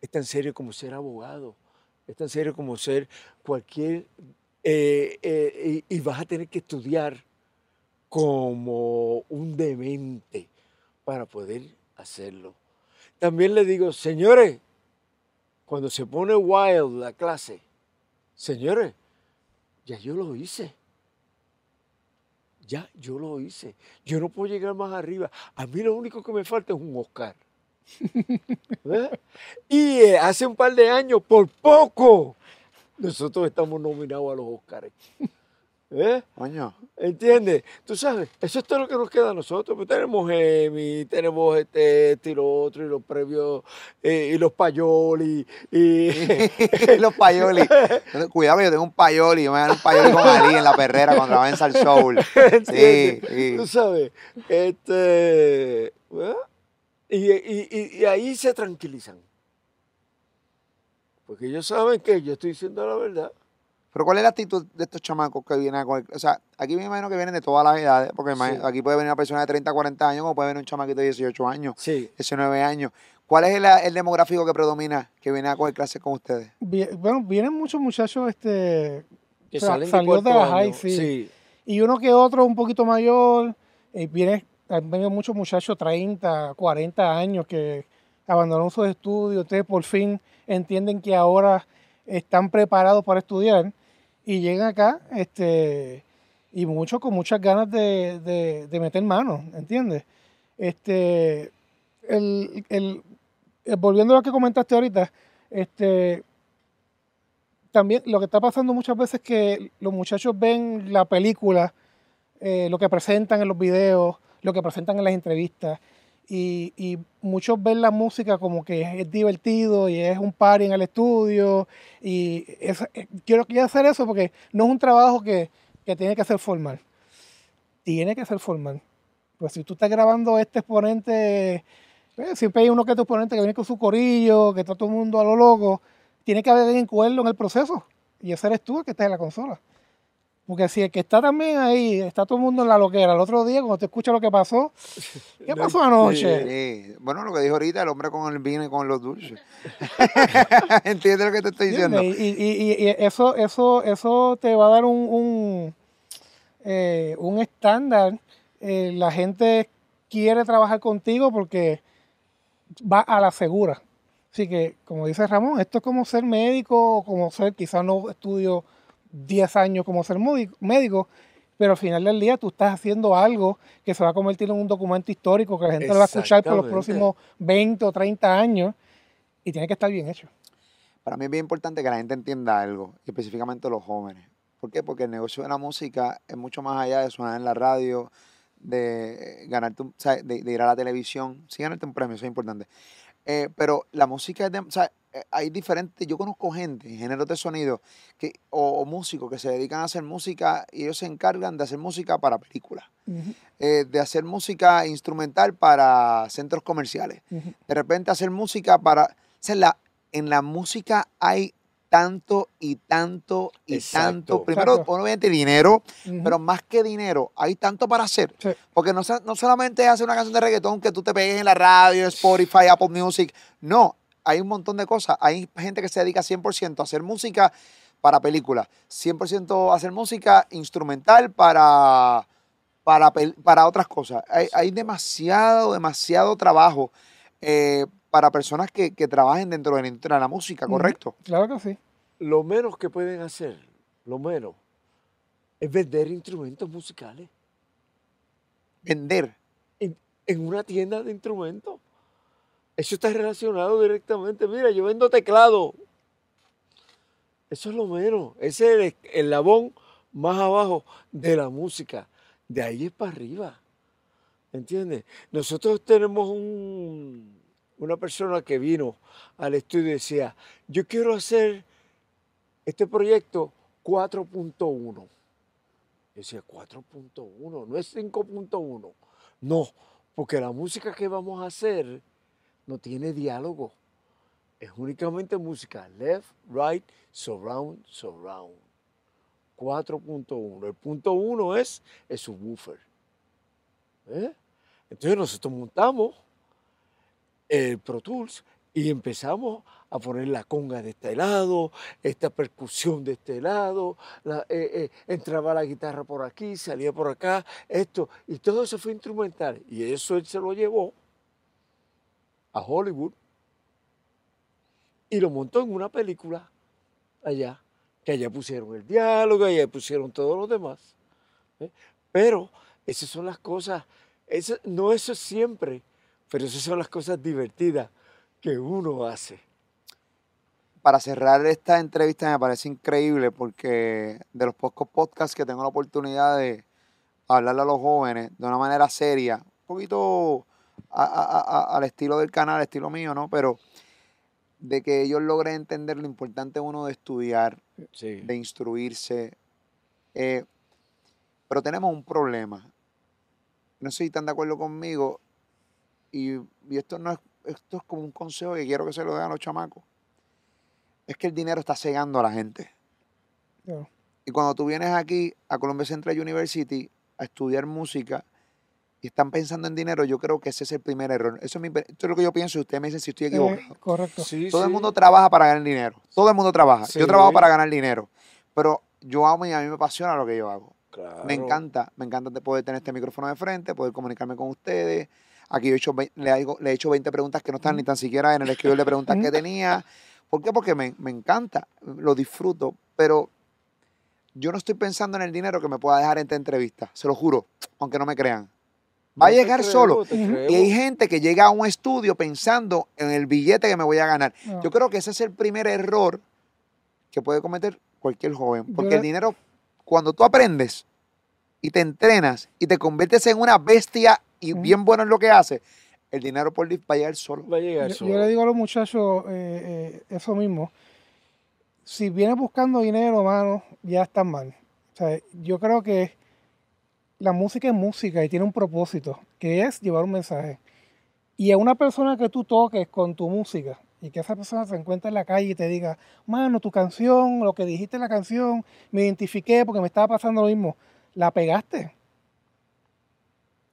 es tan serio como ser abogado, es tan serio como ser cualquier... eh, eh, y, y vas a tener que estudiar como un demente para poder hacerlo. También le digo, señores, cuando se pone wild la clase, señores, ya yo lo hice. Ya yo lo hice. Yo no puedo llegar más arriba. A mí lo único que me falta es un Oscar. Y eh, hace un par de años, por poco, nosotros estamos nominados a los Oscars. ¿Ves? Coño. ¿Entiendes? Tú sabes, eso es todo lo que nos queda a nosotros. Pues tenemos Emmy, tenemos este, este y lo otro, y los premios, eh, y los payoli, y... Los payoli. Cuidado que yo tengo un payoli. Yo me gané un payoli con Ali en la perrera cuando la en al Soul. Sí, sí. Tú sabes, este... ¿verdad? Y, y- y- y ahí se tranquilizan. Porque ellos saben que yo estoy diciendo la verdad. Pero ¿cuál es la actitud de estos chamacos que vienen a coger? O sea, aquí me imagino que vienen de todas las edades, porque Sí. aquí puede venir una persona de 30, 40 años, como puede venir un chamaquito de 18 años, Sí. 19 años. ¿Cuál es el, el demográfico que predomina que viene a coger clases con ustedes? Bueno, vienen muchos muchachos, este, Que O sea, salen de salió de la high, sí. y uno que otro un poquito mayor. eh, viene, vienen muchos muchachos, 30, 40 años, que abandonaron sus estudios. Ustedes por fin entienden que ahora están preparados para estudiar y llegan acá, este, y muchos con muchas ganas de, de- de meter manos, ¿entiendes? Este, el, el- eh, volviendo a lo que comentaste ahorita, este, también lo que está pasando muchas veces es que los muchachos ven la película, eh, lo que presentan en los videos, lo que presentan en las entrevistas, y, muchos ven la música como que es divertido y es un party en el estudio, y es- eh, quiero, quiero hacer eso porque no es un trabajo que, que tiene que ser formal, tiene que ser formal. Pues si tú estás grabando este exponente, eh, siempre hay uno que otro exponente que viene con su corillo, que está todo el mundo a lo loco, tiene que haber alguien cuerdo en el proceso. Y ese eres tú el que está en la consola. Porque si el que está también ahí, está todo el mundo en la loquera, el otro día cuando te escucha lo que pasó, ¿qué pasó anoche? Sí. Bueno, lo que dijo ahorita, el hombre con el vino y con los dulces. ¿Entiendes lo que te estoy diciendo? Y, y- y- y eso, eso, eso te va a dar un, un, eh, un estándar. Eh, la gente quiere trabajar contigo porque va a la segura. Así que, como dice Ramón, esto es como ser médico, o como ser, quizás no estudio 10 años como ser médico, pero al final del día tú estás haciendo algo que se va a convertir en un documento histórico que la gente lo va a escuchar por los próximos 20 o 30 años y tiene que estar bien hecho. Para mí es bien importante que la gente entienda algo, y específicamente los jóvenes. ¿Por qué? Porque el negocio de la música es mucho más allá de sonar en la radio, de ganarte, un- de, de ir a la televisión. Sí, ganarte un premio, eso es importante. Eh, pero la música es de, o sea, eh, hay diferentes, yo conozco gente, géneros de sonido, que, o, o músicos que se dedican a hacer música y ellos se encargan de hacer música para películas, eh, de hacer música instrumental para centros comerciales, de repente hacer música para, o sea, la, en la música hay tanto y tanto y tanto. Primero, obviamente dinero, pero más que dinero, hay tanto para hacer. Sí. Porque no, no solamente es hacer una canción de reggaetón que tú te pegues en la radio, Spotify, Apple Music. No, hay un montón de cosas. Hay gente que se dedica 100% a hacer música para películas, 100% a hacer música instrumental para, para, para otras cosas. Hay, hay demasiado, demasiado trabajo eh, para personas que, que trabajen dentro de la industria de la música. ¿correcto? Claro que sí. Lo menos que pueden hacer, lo menos, es vender instrumentos musicales Vender. en, en una tienda de instrumentos. Eso está relacionado directamente. Mira, yo vendo teclado. Eso es lo menos. Ese es el eslabón más abajo de la música. De ahí es para arriba. ¿Entiendes? Nosotros tenemos un, una persona que vino al estudio decía, yo quiero hacer este proyecto 4.1. Yo decía, 4.1, no es 5.1. No, porque la música que vamos a hacer no tiene diálogo. Es únicamente música left, right, surround, surround. 4.1. El punto 1 es el subwoofer. ¿Eh? Entonces nosotros montamos el Pro Tools y empezamos a poner la conga de este lado, esta percusión de este lado, la- eh, eh, entraba la guitarra por aquí, salía por acá, esto, y todo eso fue instrumental. Y eso él se lo llevó a Hollywood y lo montó en una película allá, que allá pusieron el diálogo, allá pusieron todos los demás. ¿eh? Pero esas son las cosas, eso, no eso es siempre, pero esas son las cosas divertidas que uno hace. Para cerrar esta entrevista me parece increíble porque de los pocos podcasts que tengo la oportunidad de hablarle a los jóvenes de una manera seria, un poquito a- a- a- al estilo del canal, estilo mío, ¿no? Pero de que ellos logren entender lo importante uno de estudiar, Sí. de instruirse. eh, pero tenemos un problema. No sé si están de acuerdo conmigo. Y, y esto no es, esto es como un consejo que quiero que se lo den a los chamacos. Es que el dinero está cegando a la gente. Y cuando tú vienes aquí a Columbia Central University a estudiar música y están pensando en dinero, yo creo que ese es el primer error. Eso es, mi- esto es lo que yo pienso y ustedes me dicen si estoy Eh, equivocado. correcto. Sí, Todo el mundo trabaja para ganar dinero. Todo el mundo trabaja. Sí. Yo trabajo para ganar dinero. Pero yo amo y a mí me apasiona lo que yo hago. Me Claro. encanta, me encanta de poder tener este micrófono de frente, poder comunicarme con ustedes. Aquí yo he hecho, le, hago- le he hecho 20 preguntas que no están ni tan siquiera en el escritor de preguntas que tenía. ¿Por qué? Porque me, me encanta, lo disfruto, pero yo no estoy pensando en el dinero que me pueda dejar en esta entrevista, se lo juro, aunque no me crean. Va a No llegar creo, solo. Y hay gente que llega a un estudio pensando en el billete que me voy a ganar. No. Yo creo que ese es el primer error que puede cometer cualquier joven. Porque el dinero, cuando tú aprendes y te entrenas y te conviertes en una bestia y bien bueno en lo que haces, el dinero por li- va a llegar solo. Va a llegar Yo, solo. yo le digo a los muchachos eh, eh, eso mismo. Si vienes buscando dinero, mano, ya estás mal. O sea, yo creo que la música es música y tiene un propósito, que es llevar un mensaje. Y a una persona que tú toques con tu música y que esa persona se encuentre en la calle y te diga, mano, tu canción, lo que dijiste en la canción, me identifiqué porque me estaba pasando lo mismo, la pegaste.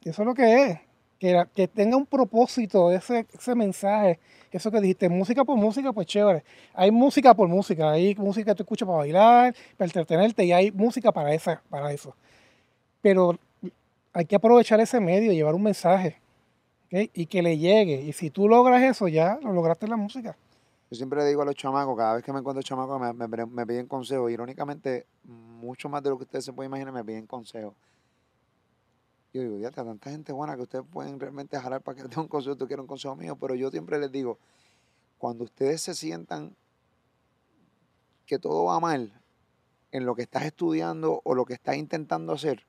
Eso es lo que es. Que, que tenga un propósito ese, ese mensaje, eso que dijiste, música por música, pues chévere. Hay música por música, hay música que tú escuchas para bailar, para entretenerte, y hay música para, esa, para eso. Pero hay que aprovechar ese medio, llevar un mensaje, ¿ok? y que le llegue. Y si tú logras eso, ya lo lograste en la música. Yo siempre le digo a los chamacos, cada vez que me encuentro chamacos, me, me, me piden consejos. Irónicamente, mucho más de lo que ustedes se pueden imaginar, me piden consejos. Yo digo, ya tanta gente buena que ustedes pueden realmente jalar para que dé un consejo, tú quieres un consejo mío, pero yo siempre les digo, cuando ustedes se sientan que todo va mal en lo que estás estudiando o lo que estás intentando hacer,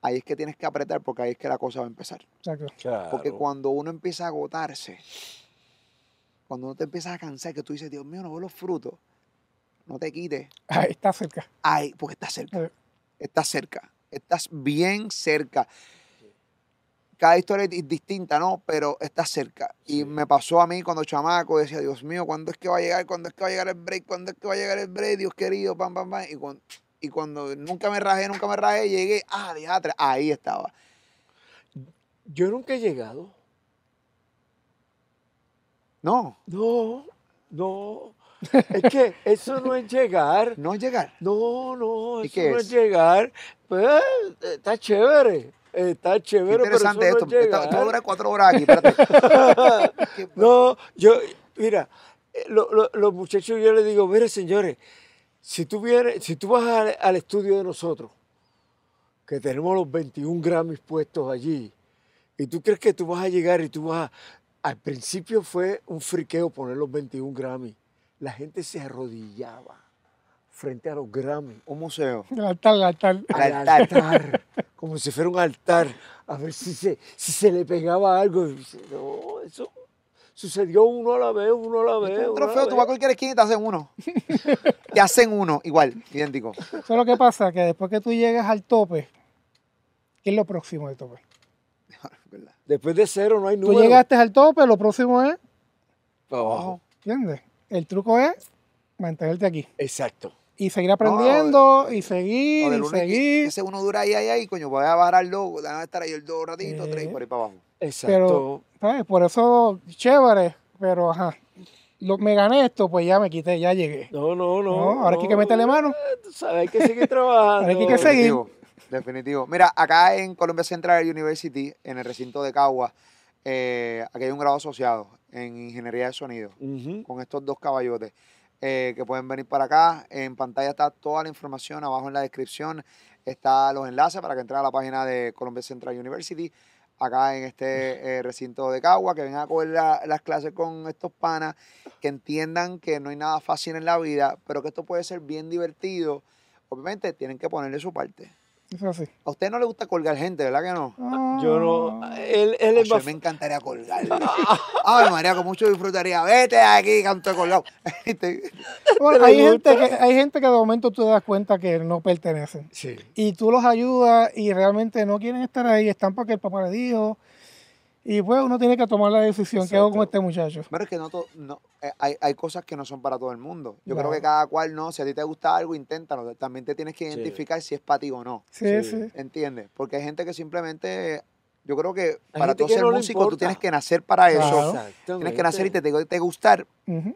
ahí es que tienes que apretar porque ahí es que la cosa va a empezar. Exacto. Porque Claro. cuando uno empieza a agotarse, cuando uno te empieza a cansar, que tú dices, Dios mío, no veo los frutos, no te quites. Ahí está cerca. Ay, porque estás cerca. Eh. Estás cerca. Estás bien cerca. Cada historia es distinta, ¿no? Pero estás cerca. Y me pasó a mí cuando chamaco, decía, Dios mío, ¿cuándo es que va a llegar? ¿Cuándo es que va a llegar el break? ¿Cuándo es que va a llegar el break? Dios querido, pam, pam, pam. Y cuando, y cuando nunca me rajé, nunca me rajé, llegué, ah, diatre, ahí estaba. Yo nunca he llegado. No, No, no. Es que eso no es llegar. no es llegar. No, no, ¿Y eso qué no es? es llegar. Pues está chévere. Está Qué chévere, pero eso interesante no esto. es llegar. durar cuatro horas aquí. ¿Qué- No, yo, mira, eh, lo- lo- los muchachos yo les digo, mire señores, si tú vienes, si tú vas al, al estudio de nosotros, que tenemos los 21 Grammys puestos allí, y tú crees que tú vas a llegar y tú vas a, al principio fue un friqueo poner los 21 Grammys. La gente se arrodillaba frente a los Grammys. Un museo. El altar, el altar. Al al altar. como si fuera un altar, a ver si se, si se le pegaba algo. Y dice, No, eso, sucedió uno a la vez, uno a la Esto vez. es un trofeo, tú vas a cualquier esquina y te hacen uno. te hacen uno, igual, idéntico. Eso es lo que pasa, que después que tú llegas al tope, ¿qué es lo próximo del tope? Después de cero no hay Tú número. llegaste al tope, lo próximo es, para abajo. ¿entiendes? El truco es mantenerte aquí. Exacto. Y seguir aprendiendo, y seguir, y seguir. Ese uno dura ahí, ahí, ahí, coño, voy a bajar al logo, déjame estar ahí el dos ratito, Eh, tres y por ahí para abajo. Exacto. Pero, ¿sabes? Por eso, chévere, pero ajá. Lo, me gané esto, pues ya me quité, ya llegué. no, no, no. No, ahora hay que meterle mano. Tú sabes, hay que seguir trabajando. Ahora hay que seguir. Definitivo, definitivo. Mira, acá en Columbia Central University, en el recinto de Cagua, eh, aquí hay un grado asociado en ingeniería de sonido con estos dos caballotes eh, que pueden venir para acá. En pantalla está toda la información, abajo en la descripción están los enlaces para que entren a la página de Columbia Central University, acá en este eh, recinto de Cagua, que vengan a coger la- las clases con estos panas, que entiendan que no hay nada fácil en la vida, pero que esto puede ser bien divertido. Obviamente tienen que ponerle su parte. Eso. A usted no le gusta colgar gente, ¿verdad que no? Yo no. Él, él es más. me encantaría colgar. Ay, María, con mucho disfrutaría. Vete aquí, canto de colgado. Este, Bueno, hay, gente que, hay gente que de momento tú te das cuenta que no pertenecen. Sí. Y tú los ayudas y realmente no quieren estar ahí, están porque el papá le dijo. Y pues uno tiene que tomar la decisión. ¿Qué hago con Exacto. este muchacho? Pero es que no, to- no eh, hay, hay cosas que no son para todo el mundo. Yo creo que cada cual no. Si a ti te gusta algo, inténtalo. También te tienes que Sí. identificar si es para ti o no. Sí, Sí. sí. ¿Entiendes? Porque hay gente que simplemente. Yo creo que para tú que ser no músico, tú tienes que nacer para Claro. eso. Tienes que nacer y te que gustar.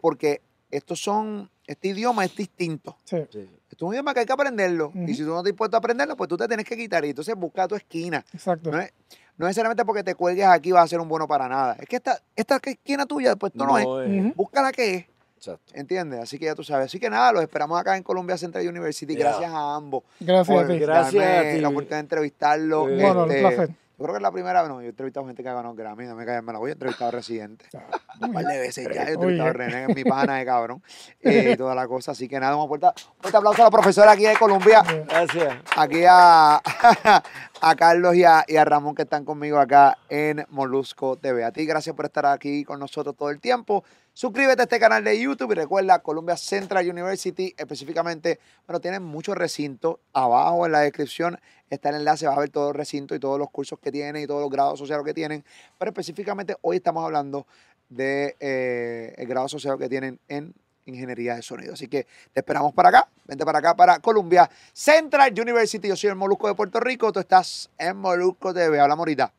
Porque estos son. Este idioma es distinto. sí. Sí. Esto es un idioma que hay que aprenderlo. Y si tú no te dispuesto a aprenderlo, pues tú te tienes que quitar. Y entonces busca tu esquina. Exacto. No, es, no necesariamente porque te cuelgues aquí vas a ser un bueno para nada. Es que esta, esta esquina tuya, pues esto no, es. Ujú. Busca la que es. Exacto. ¿Entiendes? Así que ya tú sabes. Así que nada, los esperamos acá en Columbia Central University. Gracias a ambos Gracias por a ti. Gracias a ti. la oportunidad de entrevistarlo. Sí. No, no, un Este, placer. Yo creo que es la primera vez, no, yo he entrevistado gente que ha ganado Grammy, no me calles, me la voy, he entrevistado a Residente. Un par de veces ya, he entrevistado a. René, mi pana de cabrón, eh, y toda la cosa. Así que nada, un fuerte, un fuerte aplauso a la profesora aquí de Colombia, Gracias. aquí a, a Carlos y a, y a Ramón que están conmigo acá en Molusco TV. A ti, gracias por estar aquí con nosotros todo el tiempo. Suscríbete a este canal de YouTube y recuerda Columbia Central University, específicamente, bueno, tienen muchos recintos. Abajo en la descripción está el enlace, va a ver todos los recintos y todos los cursos que tienen y todos los grados asociados que tienen. Pero específicamente hoy estamos hablando del de, eh, el grado asociado que tienen en ingeniería de sonido. Así que te esperamos para acá. Vente para acá, para Columbia Central University. Yo soy el Molusco de Puerto Rico. Tú estás en Molusco TV. Hablamos ahorita.